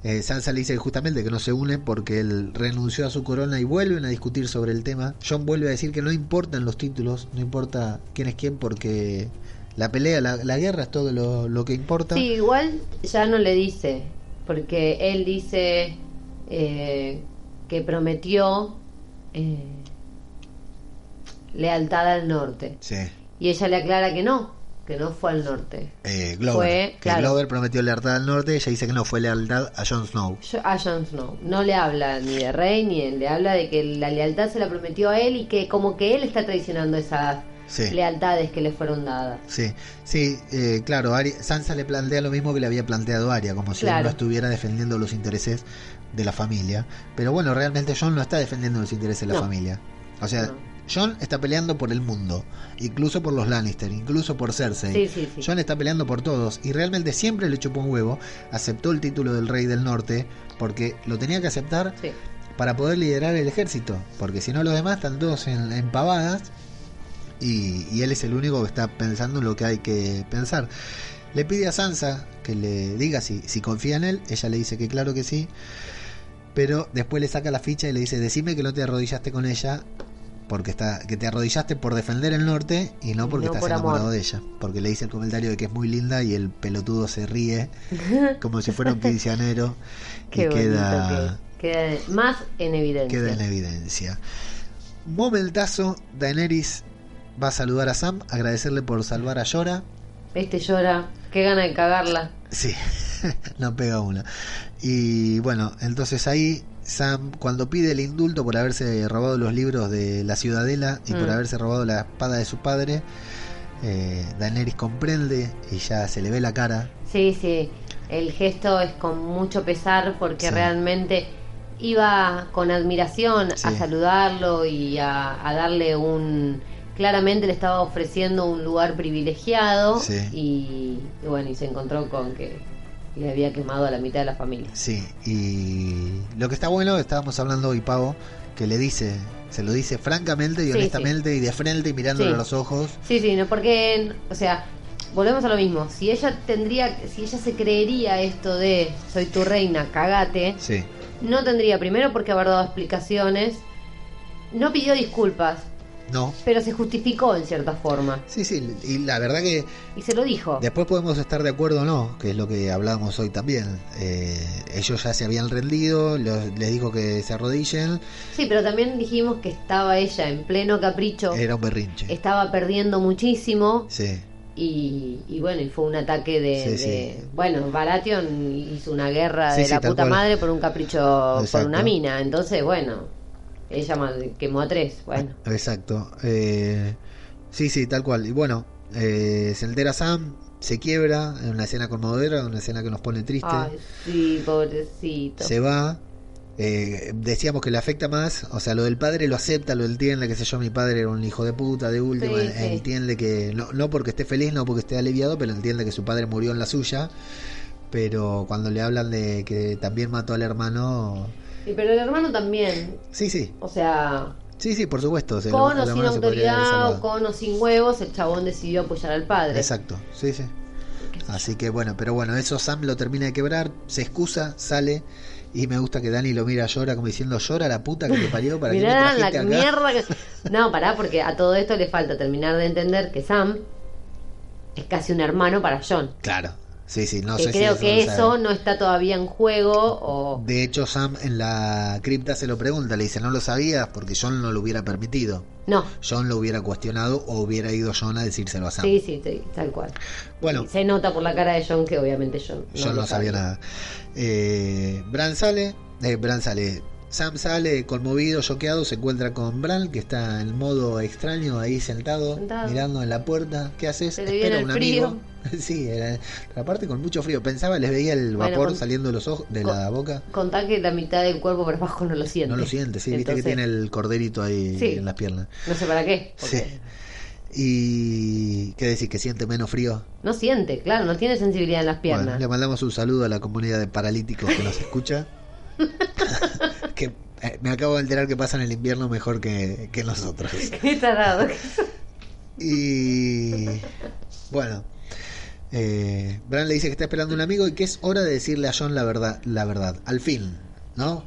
Eh, Sansa le dice justamente que no se une porque él renunció a su corona y vuelven a discutir sobre el tema. John vuelve a decir que no importan los títulos, no importa quién es quién porque la pelea, la, la guerra es todo lo, lo que importa. Sí, igual ya no le dice, porque él dice eh, que prometió eh, lealtad al norte. Sí. Y ella le aclara que no, que no fue al norte. Eh, Glover, Fue, que claro. Glover prometió lealtad al norte, ella dice que no fue lealtad a Jon Snow. Yo- A Jon Snow. No le habla ni de rey ni de- le habla de que la lealtad se la prometió a él y que como que él está traicionando esas Sí. lealtades que le fueron dadas. Sí, sí, eh, claro, Arya- Sansa le plantea lo mismo que le había planteado Arya, como si él no estuviera defendiendo los intereses de la familia. Pero bueno, realmente John no está defendiendo los intereses de la No. familia. O sea, No. John está peleando por el mundo, incluso por los Lannister, incluso por Cersei. Sí, sí, sí. John está peleando por todos y realmente siempre le chupó un huevo, aceptó el título del rey del norte porque lo tenía que aceptar para poder liderar el ejército, porque si no los demás están todos en, en pavadas y, y él es el único que está pensando en lo que hay que pensar. Le pide a Sansa que le diga si, si confía en él, ella le dice que claro que sí, pero después le saca la ficha y le dice, decime que no te arrodillaste con ella, porque está que te arrodillaste por defender el norte y no porque No estás por enamorado amor. de ella, porque le dice el comentario de que es muy linda y el pelotudo se ríe como si fuera un quinceanero Qué y bonito queda que queda más en evidencia. queda en evidencia. Momentazo, Daenerys va a saludar a Sam, agradecerle por salvar a Yora. Este llora, qué gana de cagarla. Sí, no pega una. Y bueno, entonces ahí Sam, cuando pide el indulto por haberse robado los libros de la ciudadela y por Mm. haberse robado la espada de su padre, eh, Daenerys comprende y ya se le ve la cara. Sí, sí, el gesto es con mucho pesar porque Sí. realmente iba con admiración Sí. a saludarlo y a, a darle un... Claramente le estaba ofreciendo un lugar privilegiado Sí. y, y bueno, y se encontró con que le había quemado a la mitad de la familia. Sí, y lo que está bueno, estábamos hablando hoy, Pavo, que le dice, se lo dice francamente y Sí, honestamente y de frente y mirándole a los ojos. Sí, sí, no, porque, o sea, volvemos a lo mismo. Si ella tendría, si ella se creería esto de soy tu reina, cagate, Sí, no tendría primero porque haber dado explicaciones, no pidió disculpas, no. pero se justificó en cierta forma Sí, sí, y la verdad que y se lo dijo. después podemos estar de acuerdo o no, que es lo que hablábamos hoy también. Eh, ellos ya se habían rendido, los- les dijo que se arrodillen, Sí, pero también dijimos que estaba ella en pleno capricho, era un berrinche. estaba perdiendo muchísimo Sí, y, y bueno, y fue un ataque de, Sí, de- sí. bueno, Baratheon hizo una guerra Sí, de la puta cual. madre por un capricho, por una mina, entonces bueno, ella quemó a tres, bueno. exacto. Eh, sí, sí, tal cual. Y bueno, eh, se entera Sam, se quiebra en una escena conmovedora, una escena que nos pone triste. Ay, sí, pobrecito. Se va. Eh, decíamos que le afecta más, o sea, lo del padre lo acepta, lo entiende, que sé yo, mi padre era un hijo de puta, de última, Sí, sí. entiende que, no, no porque esté feliz, no porque esté aliviado, pero entiende que su padre murió en la suya, pero cuando le hablan de que también mató al hermano, Sí, pero el hermano también. sí, sí, O sea, sí, sí, por supuesto. con o sin autoridad o con o sin huevos, el chabón decidió apoyar al padre. Exacto, sí, sí. Así que bueno, pero bueno, eso Sam lo termina de quebrar, se excusa, sale y me gusta que Dani lo mira, llora como diciendo, llora la puta que te parió para que me Mirá la acá". mierda que... No, pará, porque a todo esto le falta terminar de entender que Sam es casi un hermano para John. Claro, sí, sí, no que sé creo si que eso sabe. no está todavía en juego o... De hecho, Sam en la cripta se lo pregunta, le dice, no lo sabías porque John no lo hubiera permitido. No, John lo hubiera cuestionado o hubiera ido John a decírselo a Sam. sí, sí, sí, tal cual. Bueno, Y se nota por la cara de John que obviamente John no, John no sabía nada. Eh, Bran sale, eh, Bran sale. Sam sale conmovido, choqueado, se encuentra con Bran, que está en modo extraño ahí sentado, Sentado. mirando en la puerta. ¿Qué haces? Espera un frío. amigo. sí, era, aparte con mucho frío. Pensaba, les veía el Bueno, vapor con- saliendo de los ojos, de con- la boca. Contá que la mitad del cuerpo por abajo no lo siente. No lo siente, sí, viste que tiene el corderito ahí Sí. en las piernas. No sé para qué. Sí. Y qué decir, que siente menos frío. No siente, claro, no tiene sensibilidad en las piernas. Bueno, le mandamos un saludo a la comunidad de paralíticos que nos escucha. que eh, me acabo de enterar que pasan el invierno mejor que, que nosotros. Qué tarado. Y bueno, eh, Bran le dice que está esperando un amigo y que es hora de decirle a John la verdad, la verdad. Al fin, ¿no?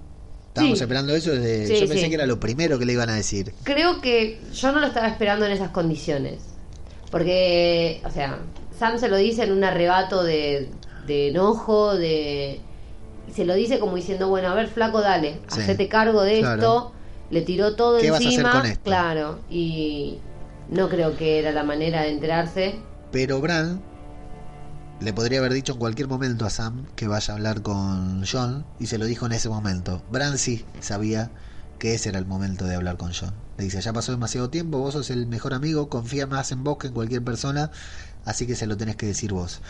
Estábamos Sí. esperando eso desde. Sí, yo pensé sí. que era lo primero que le iban a decir. Creo que yo no lo estaba esperando en esas condiciones. Porque, o sea, Sam se lo dice en un arrebato de, de enojo, de... Se lo dice como diciendo, bueno, a ver, flaco, dale, Sí, hacete cargo de claro. esto. Le tiró todo ¿Qué vas a hacer encima. con esto? Claro, y no creo que era la manera de enterarse. Pero Bran le podría haber dicho en cualquier momento a Sam que vaya a hablar con John y se lo dijo en ese momento. Bran sí sabía que ese era el momento de hablar con John. Le dice, ya pasó demasiado tiempo, vos sos el mejor amigo, confía más en vos que en cualquier persona, así que se lo tenés que decir vos.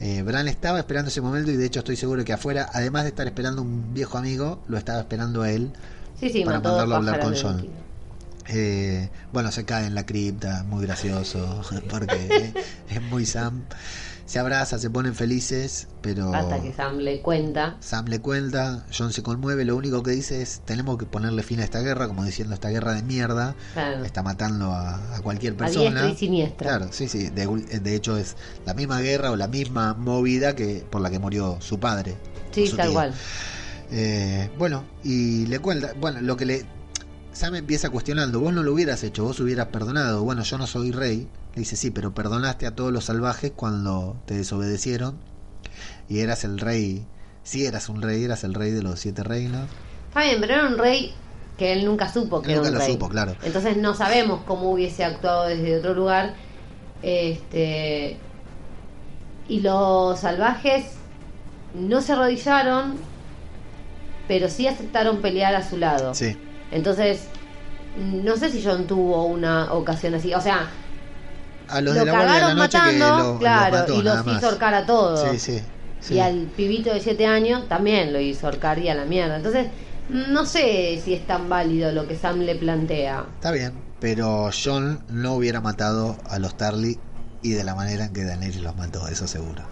Eh, Bran estaba esperando ese momento y de hecho estoy seguro que afuera, además de estar esperando un viejo amigo, lo estaba esperando a él. Sí, sí, Para mandarlo a hablar con John. Eh, bueno, se cae en la cripta, muy gracioso, porque es muy Sam. Se abraza, se ponen felices, pero Hasta que Sam le cuenta. Sam le cuenta, John se conmueve, lo único que dice es, tenemos que ponerle fin a esta guerra, como diciendo, esta guerra de mierda, Claro, está matando a, a cualquier a persona. diestra y siniestra. Claro, sí, sí, de, de hecho es la misma guerra o la misma movida que por la que murió su padre. Sí, su tal cual. Eh, bueno, y le cuenta, bueno, lo que le... Sam empieza cuestionando, vos no lo hubieras hecho, vos hubieras perdonado, bueno, yo no soy rey. Le dice, sí, pero perdonaste a todos los salvajes cuando te desobedecieron y eras el rey, si eras un rey, eras el rey de los siete reinos. Está bien, pero era un rey que él nunca supo que era nunca un lo rey. supo, claro. Entonces no sabemos cómo hubiese actuado desde otro lugar. Este y los salvajes no se arrodillaron, pero sí aceptaron pelear a su lado. Sí, Entonces no sé si John tuvo una ocasión así, o sea, a los lo de la Guardia de la cagaron Noche matando, que lo- claro, los mató, y los hizo ahorcar a todos. Sí, sí. sí. Y al pibito de 7 años también lo hizo ahorcar y a la mierda. Entonces, no sé si es tan válido lo que Sam le plantea. Está bien, pero John no hubiera matado a los Tarly y de la manera en que Daenerys los mató, eso seguro.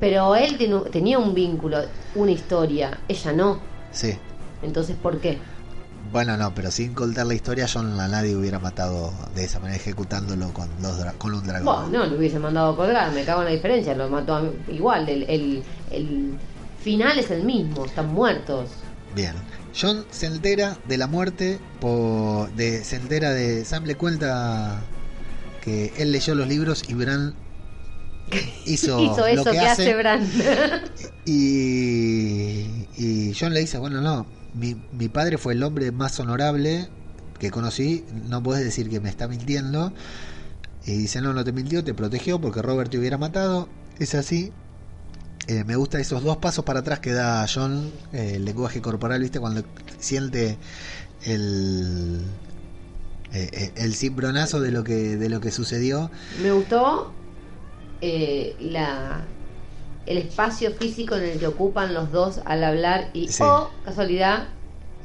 Pero él tenía un vínculo, una historia, ella no. Sí. Entonces, ¿por qué? Bueno, no, pero sin contar la historia, John a nadie hubiera matado de esa manera, ejecutándolo con, dos con un dragón. Bueno, no, lo hubiese mandado a colgar, me cago en la diferencia, lo mató a- igual, el, el, el final es el mismo, están muertos. Bien. John se entera de la muerte, por, de, se entera de... Sam le cuenta que él leyó los libros y Bran hizo, Hizo lo eso que, que, hace. hace Bran. Y, y John le dice, bueno, no, mi, mi padre fue el hombre más honorable que conocí, no puedes decir que me está mintiendo. Y dice, no, no te mintió, te protegió porque Robert te hubiera matado. Es así. Eh, me gusta esos dos pasos para atrás que da John, eh, el lenguaje corporal, ¿viste? Cuando siente el, eh, el cimbronazo de lo que de lo que sucedió. me gustó la el espacio físico en el que ocupan los dos al hablar y Sí. oh, casualidad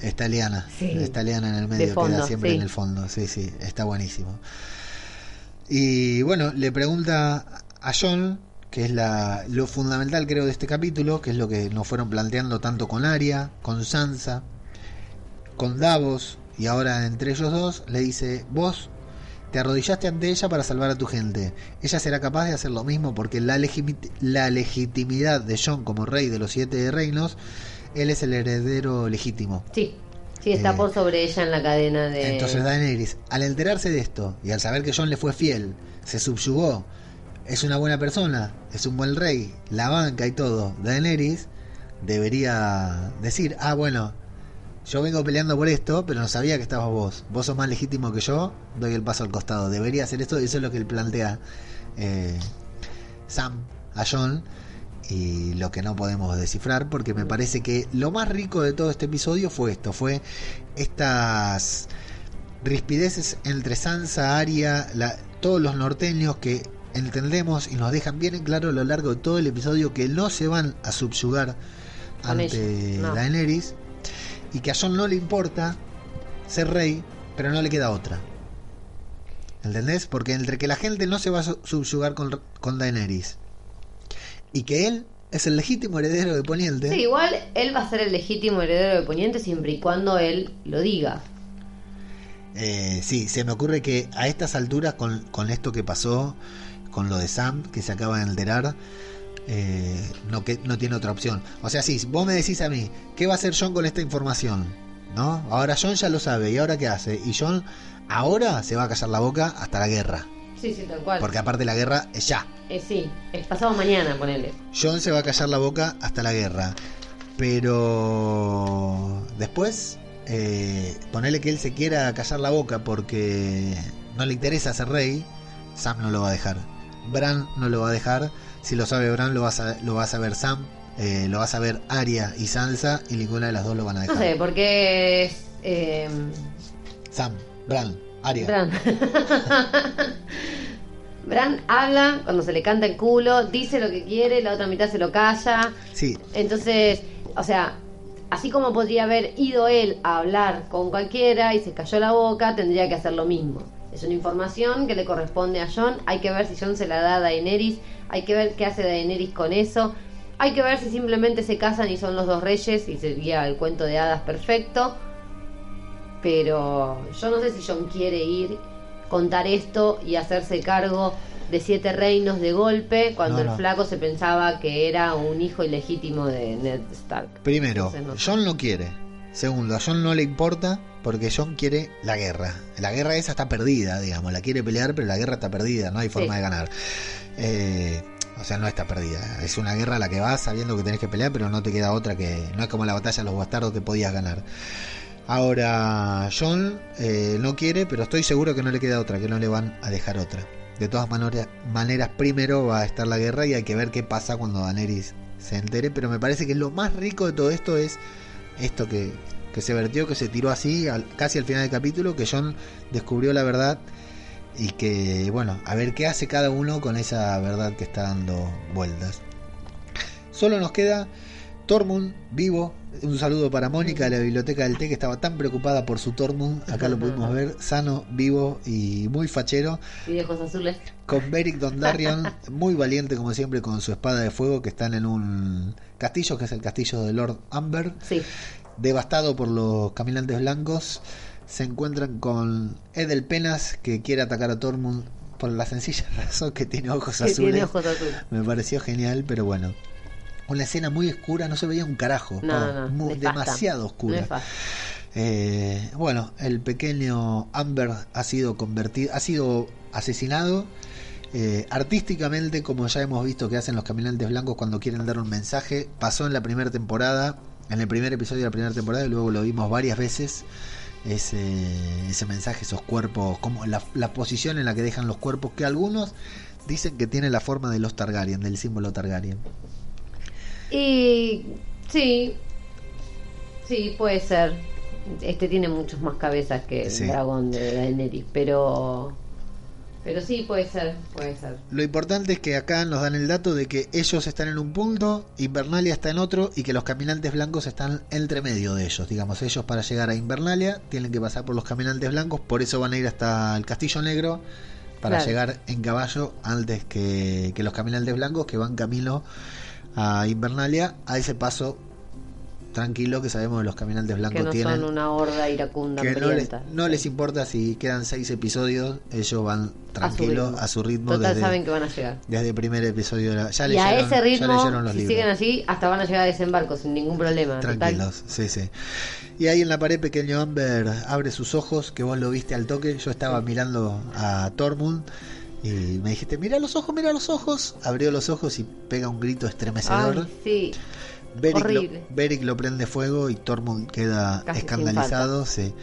Está Liana, Sí. está Liana en el medio, fondo, queda siempre sí. en el fondo, sí, sí, está buenísimo. Y bueno, le pregunta a John, que es la, lo fundamental creo de este capítulo, que es lo que nos fueron planteando tanto con Arya, con Sansa, con Davos, y ahora entre ellos dos, le dice, vos te arrodillaste ante ella para salvar a tu gente. Ella será capaz de hacer lo mismo porque la, la legitimidad de John como rey de los siete reinos, él es el heredero legítimo. sí sí está Eh, por sobre ella en la cadena de Entonces Daenerys, al enterarse de esto y al saber que John le fue fiel, se subyugó, es una buena persona, es un buen rey, la banca y todo, Daenerys debería decir, ah bueno, yo vengo peleando por esto, pero no sabía que estabas vos, vos sos más legítimo que yo, doy el paso al costado, debería hacer esto y eso es lo que él plantea eh, Sam a John y lo que no podemos descifrar porque me parece que lo más rico de todo este episodio fue esto, fue estas rispideces entre Sansa, Arya, la- todos los norteños que entendemos y nos dejan bien en claro a lo largo de todo el episodio que no se van a subyugar ante no. Daenerys y que a John no le importa ser rey, pero no le queda otra. ¿Entendés? Porque entre que la gente no se va a su- subyugar con, con Daenerys y que él es el legítimo heredero de Poniente. Sí, igual él va a ser el legítimo heredero de Poniente siempre y cuando él lo diga. Eh, sí, se me ocurre que a estas alturas, con, con esto que pasó, con lo de Sam, que se acaba de enterar, eh, no, que, no tiene otra opción. O sea, si vos me decís a mí, ¿qué va a hacer John con esta información? ¿No? Ahora John ya lo sabe, ¿y ahora qué hace? Y John ahora se va a callar la boca hasta la guerra. Sí, sí, tal cual. Porque aparte la guerra es ya. Eh, sí, es pasado mañana, ponele. John se va a callar la boca hasta la guerra. Pero después, eh, ponele que él se quiera callar la boca porque no le interesa ser rey, Sam no lo va a dejar. Bran no lo va a dejar. Si lo sabe Bran, lo va a, lo va a saber Sam, eh, lo va a saber Arya y Sansa, y ninguna de las dos lo van a No dejar. sé, porque es... Eh, Sam, Bran, Arya. Bran. Bran habla cuando se le canta el culo, dice lo que quiere, la otra mitad se lo calla. Sí, Entonces, o sea, así como podría haber ido él a hablar con cualquiera y se cayó la boca, tendría que hacer lo mismo. Es una información que le corresponde a John. Hay que ver si John se la da a Daenerys. Hay que ver qué hace Daenerys con eso. Hay que ver si simplemente se casan y son los dos reyes y sería el cuento de hadas perfecto. Pero yo no sé si John quiere ir, contar esto y hacerse cargo de siete reinos de golpe cuando No, no. el flaco se pensaba que era un hijo ilegítimo de Ned Stark. Primero, Entonces, no sé. John no quiere. Segundo, a John no le importa porque John quiere la guerra. La guerra esa está perdida, digamos. La quiere pelear, pero la guerra está perdida. No hay forma Sí. de ganar. Eh, o sea, no está perdida. Es una guerra a la que vas sabiendo que tenés que pelear, pero no te queda otra que. No es como la batalla de los bastardos que podías ganar. Ahora, John eh, no quiere, pero estoy seguro que no le queda otra, que no le van a dejar otra. De todas manera- maneras, primero va a estar la guerra y hay que ver qué pasa cuando Daenerys se entere. Pero me parece que lo más rico de todo esto es esto que, que se vertió, que se tiró así, casi al final del capítulo, que John descubrió la verdad y que, bueno, a ver qué hace cada uno con esa verdad que está dando vueltas. Solo nos queda Tormund vivo. Un saludo para Mónica de la Biblioteca del Té, que estaba tan preocupada por su Tormund. Acá lo pudimos ver, sano, vivo y muy fachero. Y de ojos azules. Con Beric Dondarrion, muy valiente como siempre con su espada de fuego, que están en un castillo, que es el castillo de Lord Amber Sí. devastado por los caminantes blancos, se encuentran con Edel Penas que quiere atacar a Tormund por la sencilla razón que tiene ojos Que azules. tiene ojos azules. Me pareció genial, pero bueno. Una escena muy oscura, no se veía un carajo. No, no, muy- demasiado oscura. Eh, bueno, el pequeño Amber ha sido convertido, ha sido asesinado eh, artísticamente, como ya hemos visto que hacen los caminantes blancos cuando quieren dar un mensaje. Pasó en la primera temporada, en el primer episodio de la primera temporada, y luego lo vimos varias veces. Ese, ese mensaje, esos cuerpos, como la, la posición en la que dejan los cuerpos, que algunos dicen que tiene la forma de los Targaryen, del símbolo Targaryen. Y sí, sí, puede ser. Este tiene muchos más cabezas que el dragón de Daenerys, pero Pero sí, puede ser, puede ser. Lo importante es que acá nos dan el dato de que ellos están en un punto, Invernalia está en otro y que los caminantes blancos están entre medio de ellos. Digamos, ellos para llegar a Invernalia tienen que pasar por los caminantes blancos, por eso van a ir hasta el Castillo Negro para Claro. llegar en caballo antes que, que los caminantes blancos que van camino a Invernalia a ese paso tranquilo que sabemos que los caminantes blancos Que no tienen son una horda iracunda, que no les, hambrienta. no les importa si quedan seis episodios, ellos van tranquilos ritmo. a su ritmo, Total desde, saben que van a llegar. desde el primer episodio. de la- ya y a leyeron- ese ya ritmo, los si libros. siguen así, hasta van a llegar a desembarco sin ningún problema. Total. Tranquilos, sí, sí. Y ahí en la pared pequeño Amber abre sus ojos, que vos lo viste al toque. Yo estaba mirando a Tormund y me dijiste, mira los ojos, mira los ojos. Abrió los ojos y pega un grito estremecedor. Ay, sí. Beric lo, horrible. Beric lo prende fuego y Tormund queda Casi escandalizado. Sí.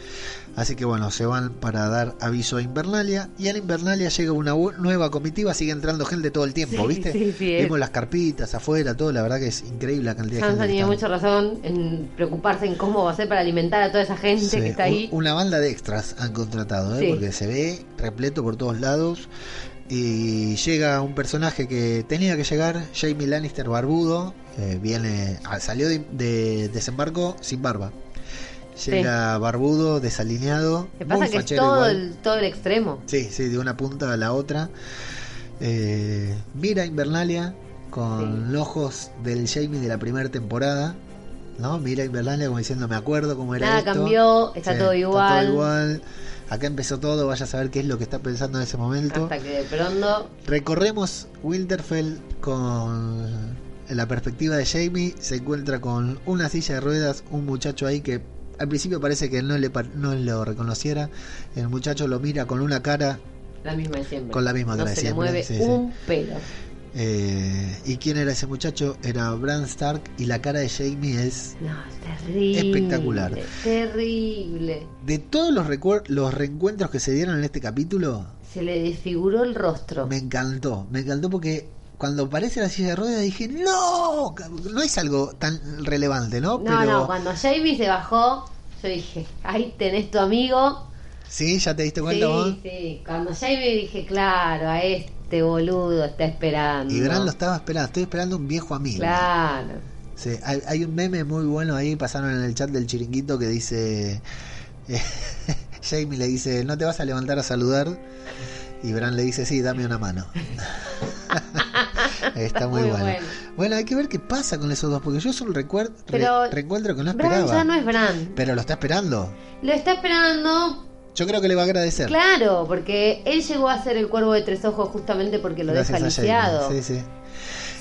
Así que bueno, se van para dar aviso a Invernalia. Y en Invernalia llega una nueva comitiva, sigue entrando gente todo el tiempo, Sí, ¿viste? sí, Vimos las carpitas afuera, todo, la verdad que es increíble la cantidad de gente. tiene mucha razón en preocuparse en cómo va a ser para alimentar a toda esa gente que está ahí. Una banda de extras han contratado, ¿eh? Porque se ve repleto por todos lados. Y llega un personaje que tenía que llegar, Jamie Lannister barbudo, eh, viene, ah, salió de, de desembarco sin barba. Llega barbudo, desalineado. Que pasa muy que es todo el, todo el extremo. Sí, sí, de una punta a la otra. Eh, mira Invernalia con Sí. los ojos del Jamie de la primera temporada. ¿No? Mira Invernalia como diciendo, me acuerdo cómo era Nada esto". cambió, está todo igual. igual. Acá empezó todo, vaya a saber qué es lo que está pensando en ese momento. Hasta que de pronto Recorremos Winterfell con la perspectiva de Jamie. Se encuentra con una silla de ruedas, un muchacho ahí que al principio parece que no, le, no lo reconociera. El muchacho lo mira con una cara la misma de siempre. Con la misma no cara de le siempre, mueve sí, sí. un pelo. Eh, ¿Y quién era ese muchacho? Era Bran Stark y la cara de Jamie es... No, es terrible. Espectacular. Terrible. De todos los, los reencuentros que se dieron en este capítulo, Se le desfiguró el rostro. me encantó. Me encantó porque cuando aparece la silla de ruedas dije, no, no es algo tan relevante, ¿no? No, Pero no, cuando Jamie se bajó, yo dije, ahí tenés tu amigo. sí, ya te diste cuenta vos. Sí, sí. Cuando Jamie dije, claro, a este boludo está esperando. Y Bran lo estaba esperando, estoy esperando un viejo amigo. Claro. Sí, hay, hay un meme muy bueno ahí, pasaron en el chat del chiringuito que dice, eh, Jamie le dice, ¿no te vas a levantar a saludar? Y Bran le dice, sí, dame una mano. Está muy, muy bueno. bueno. bueno. hay que ver qué pasa con esos dos, porque yo es un recuerdo, Pero reencuentro que no Bran esperaba. ya no es Bran. Pero lo está esperando. Lo está esperando, Yo creo que le va a agradecer. claro, porque él llegó a ser el cuervo de tres ojos justamente porque lo deja Gracias a lisiado. Sí, sí.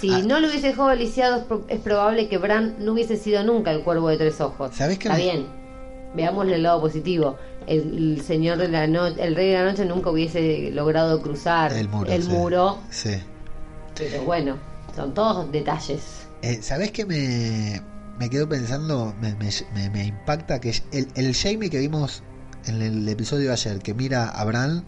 Si Ah. no lo hubiese dejado lisiado, es pro- es probable que Bran no hubiese sido nunca el cuervo de tres ojos. ¿Sabés qué Está me- bien. Veámosle el lado positivo. El, el señor de la noche, el rey de la noche nunca hubiese logrado cruzar El muro. el sí. muro, Sí. pero bueno, son todos detalles. Eh, ¿Sabés qué me, me quedo pensando? Me, me- me- me impacta que el, el Jamie que vimos en el episodio de ayer, que mira a Bran,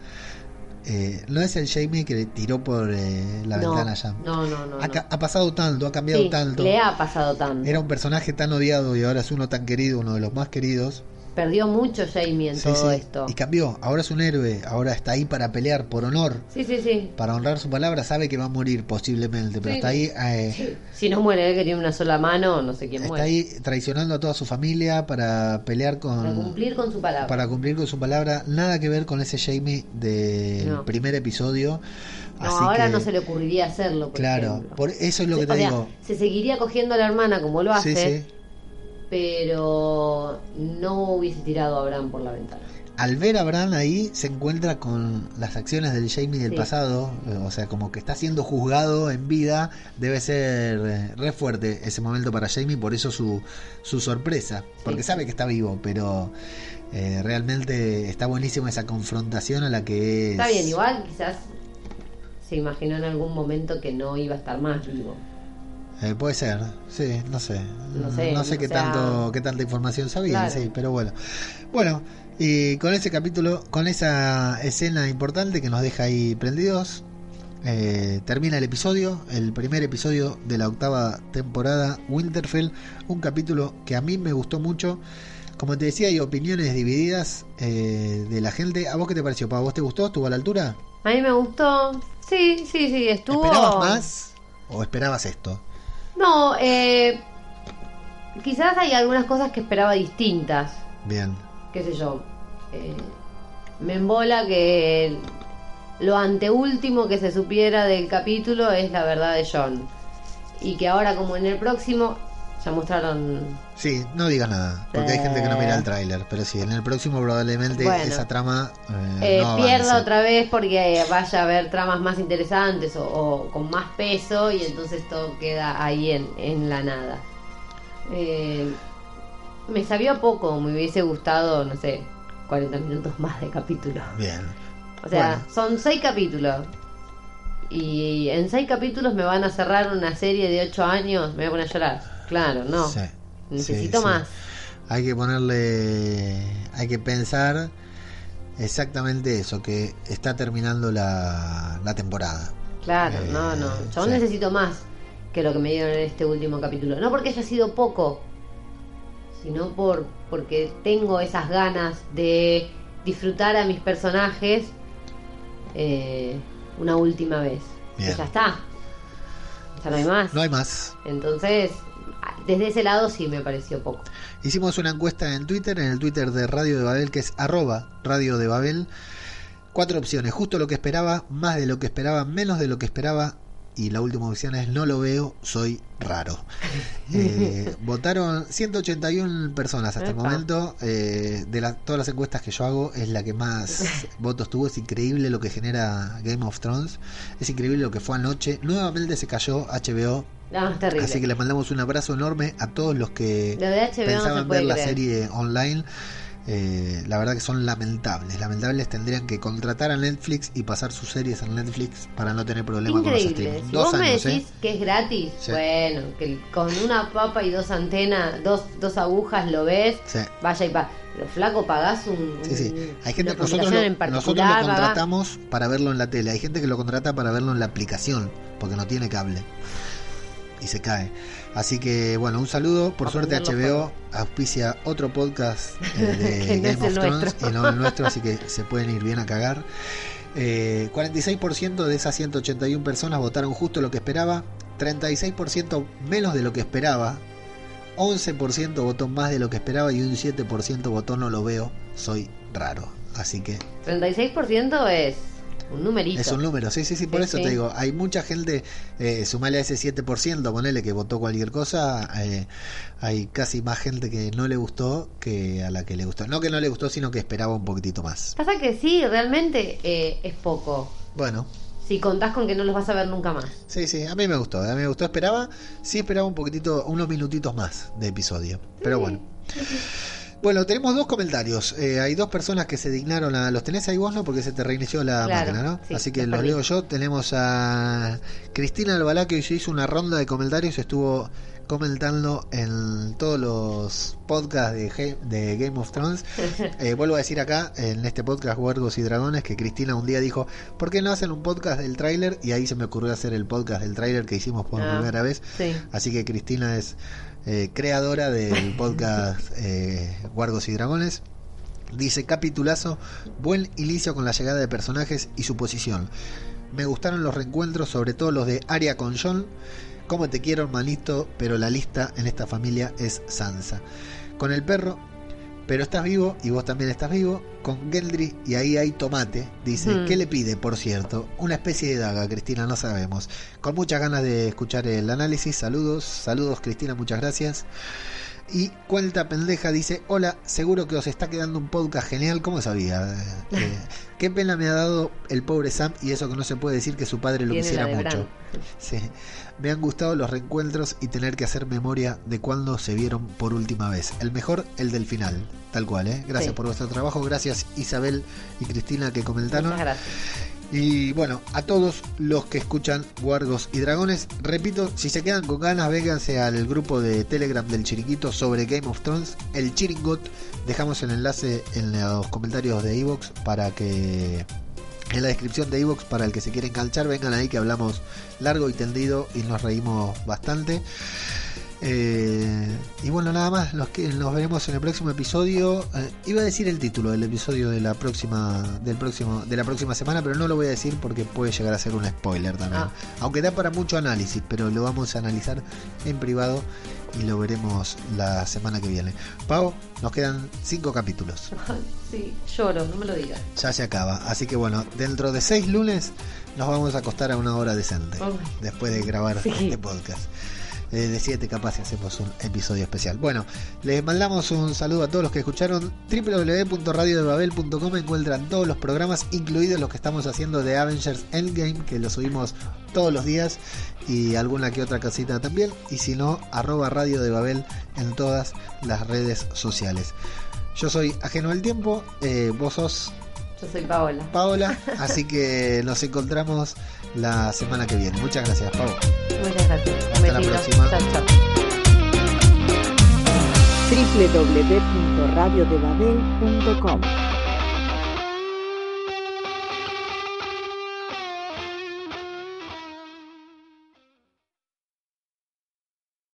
eh, no es el Jamie que le tiró por eh, la no, ventana ya. no, no, no. Ha, no. ha pasado tanto, ha cambiado Sí, tanto. le ha pasado tanto. Era un personaje tan odiado y ahora es uno tan querido, uno de los más queridos. Perdió mucho Jamie en Sí, todo sí. esto. Y cambió, ahora es un héroe, ahora está ahí para pelear por honor, Sí, sí, sí. para honrar su palabra, sabe que va a morir posiblemente, pero Sí. está ahí eh, Si no muere él que tiene una sola mano, no sé quién Está muere. ahí traicionando a toda su familia para pelear con. Para cumplir con su palabra. para cumplir con su palabra. Nada que ver con ese Jamie del No. primer episodio. No, Así ahora que, no se le ocurriría hacerlo. Por Claro, ejemplo. por eso es lo Se- que te sea, digo. se seguiría cogiendo a la hermana como lo Sí, hace, sí. Pero no hubiese tirado a Bran por la ventana. Al ver a Bran ahí, se encuentra con las acciones del Jamie del Sí. pasado. eh, O sea, como que está siendo juzgado en vida. Debe ser eh, re fuerte ese momento para Jamie, por eso su, su sorpresa. Porque Sí. sabe que está vivo, pero eh, realmente está buenísima esa confrontación a la que es. Está bien, igual quizás se imaginó en algún momento que no iba a estar más vivo. Eh, puede ser, sí, no sé. No sé, no sé o qué sea- tanto qué tanta información sabía, Claro. sí, pero bueno. Bueno, y con ese capítulo, con esa escena importante que nos deja ahí prendidos, eh, termina el episodio, el primer episodio de la octava temporada Winterfell, un capítulo que a mí me gustó mucho. Como te decía, hay opiniones divididas eh, de la gente. ¿A vos qué te pareció? ¿Para vos te gustó? ¿Estuvo a la altura? A mí me gustó. Sí, sí, sí, estuvo. ¿Esperabas más o esperabas esto? No, eh, quizás hay algunas cosas que esperaba distintas. Bien. Qué sé yo. eh, me embola que lo anteúltimo que se supiera del capítulo es la verdad de John. Y que ahora, como en el próximo, ya mostraron. Sí, no digas nada, porque hay gente que no mira el Eh. tráiler, pero sí, en el próximo probablemente Bueno. esa trama eh, Eh, no pierda otra vez porque vaya a haber tramas más interesantes o, o con más peso y entonces todo queda ahí en, en la nada. Eh, me sabía poco, me hubiese gustado, no sé, 40 minutos más de capítulo. Bien. O sea, Bueno. son 6 capítulos. Y en 6 capítulos me van a cerrar una serie de 8 años, me voy a poner a llorar. Claro, no. Sí, Necesito sí, sí. más. Hay que ponerle, hay que pensar exactamente eso, que está terminando la, la temporada. Claro, Eh, no, no. Yo necesito más que lo que me dieron en este último capítulo. No porque haya sido poco, sino por porque tengo esas ganas de disfrutar a mis personajes eh, una última vez. Bien. Que ya está. Ya no hay más. No hay más. Entonces, desde ese lado sí me pareció poco. Hicimos una encuesta en Twitter, en el Twitter de Radio de Babel, que es arroba Radio de Babel. Cuatro opciones, justo lo que esperaba, más de lo que esperaba, menos de lo que esperaba. Y la última opción es no lo veo, soy raro. Eh, votaron 181 personas hasta el momento. eh, de la- todas las encuestas que yo hago, es la que más votos tuvo. Es increíble lo que genera Game of Thrones. Es increíble lo que fue anoche. Nuevamente se cayó HBO. No, es terrible. Así que le mandamos un abrazo enorme a todos los que no pensaban ver la creer. serie online. Eh, la verdad que son lamentables. Lamentables tendrían que contratar a Netflix y pasar sus series en Netflix para no tener problemas con los streams. Si Dos vos me años, decís ¿eh? que es gratis, Sí. bueno, que con una papa y dos antenas, dos, dos agujas lo ves, Sí. vaya y pa. Pero flaco, pagás un. Sí, sí. Hay gente nosotros lo, en nosotros particular, lo pagás- contratamos para verlo en la tele. Hay gente que lo contrata para verlo en la aplicación porque no tiene cable y se cae. Así que bueno, un saludo. Por suerte HBO auspicia otro podcast eh, de no Game of Thrones nuestro. y no el nuestro, así que se pueden ir bien a cagar. Eh, 46% de esas 181 personas votaron justo lo que esperaba, 36% menos de lo que esperaba, 11% votó más de lo que esperaba y un 7% votó no lo veo, soy raro. Así que 36% es un numerito. es un número, sí, sí, sí, por Sí, eso sí. te digo, hay mucha gente, eh, sumale a ese 7%, ponele que votó cualquier cosa, eh, hay casi más gente que no le gustó que a la que le gustó. No que no le gustó, sino que esperaba un poquitito más. Pasa que sí, realmente eh, es poco. Bueno, Si contás con que no los vas a ver nunca más. sí, sí, a mí me gustó, a mí me gustó, esperaba, sí esperaba un poquitito, unos minutitos más de episodio, pero bueno. Bueno, tenemos dos comentarios. Eh, hay dos personas que se dignaron a. ¿Los tenés ahí vos, no? Porque se te reinició la Claro, máquina, ¿no? sí, Así que los perdí. leo yo. Tenemos a Cristina Albalá, que hoy se hizo una ronda de comentarios. Estuvo comentando en todos los podcasts de, de Game of Thrones. Eh, vuelvo a decir acá, en este podcast Huergos y Dragones, que Cristina un día dijo: ¿Por qué no hacen un podcast del tráiler? Y ahí se me ocurrió hacer el podcast del tráiler que hicimos por Ah, primera vez. Sí. Así que Cristina es eh, creadora del podcast eh, Guargos y Dragones. Dice, capitulazo, buen inicio con la llegada de personajes y su posición. Me gustaron los reencuentros, sobre todo los de Arya con John. Como te quiero, hermanito, pero la lista en esta familia es Sansa. Con el perro, pero estás vivo y vos también estás vivo. Con Gendry y ahí hay tomate. Dice, Hmm. ¿qué le pide, por cierto? Una especie de daga, Cristina, no sabemos. Con muchas ganas de escuchar el análisis. Saludos, saludos, Cristina, muchas gracias. Y Cuenta Pendeja dice, hola, seguro que os está quedando un podcast genial, ¿cómo sabía? Eh, qué pena me ha dado el pobre Sam y eso que no se puede decir que su padre lo Tiene quisiera mucho. Sí. Me han gustado los reencuentros y tener que hacer memoria de cuando se vieron por última vez. El mejor, el del final. Tal cual, ¿eh? Gracias Sí. por vuestro trabajo. Gracias Isabel y Cristina que comentaron. Muchas gracias. Y bueno, a todos los que escuchan Guargos y Dragones, repito, si se quedan con ganas, vénganse al grupo de Telegram del Chiriquito sobre Game of Thrones, el Chiringot. Dejamos el enlace en los comentarios de Evox para que. En la descripción de Evox para el que se quiera enganchar, vengan ahí que hablamos largo y tendido y nos reímos bastante. Eh, y bueno, nada más, los que nos veremos en el próximo episodio. Eh, iba a decir el título del episodio de la próxima del próximo de la próxima semana, pero no lo voy a decir porque puede llegar a ser un spoiler también. Ah. Aunque da para mucho análisis, pero lo vamos a analizar en privado y lo veremos la semana que viene. Pau, nos quedan cinco capítulos. Sí, lloro, no me lo digas. Ya se acaba. Así que bueno, dentro de seis lunes nos vamos a acostar a una hora decente. Después de grabar Sí. este podcast. Eh, de siete capaz si hacemos un episodio especial. Bueno, les mandamos un saludo a todos los que escucharon. www.radiodebabel.com encuentran todos los programas, incluidos los que estamos haciendo de Avengers Endgame, que lo subimos todos los días, y alguna que otra casita también. Y si no, arroba Radio de Babel en todas las redes sociales. Yo soy ajeno al tiempo, eh, vos sos Yo soy Paola. Paola, así que nos encontramos la semana que viene. Muchas gracias, Pau. Muchas gracias. Hasta la Besito. próxima. Chao, chao. www.radiodebabel.com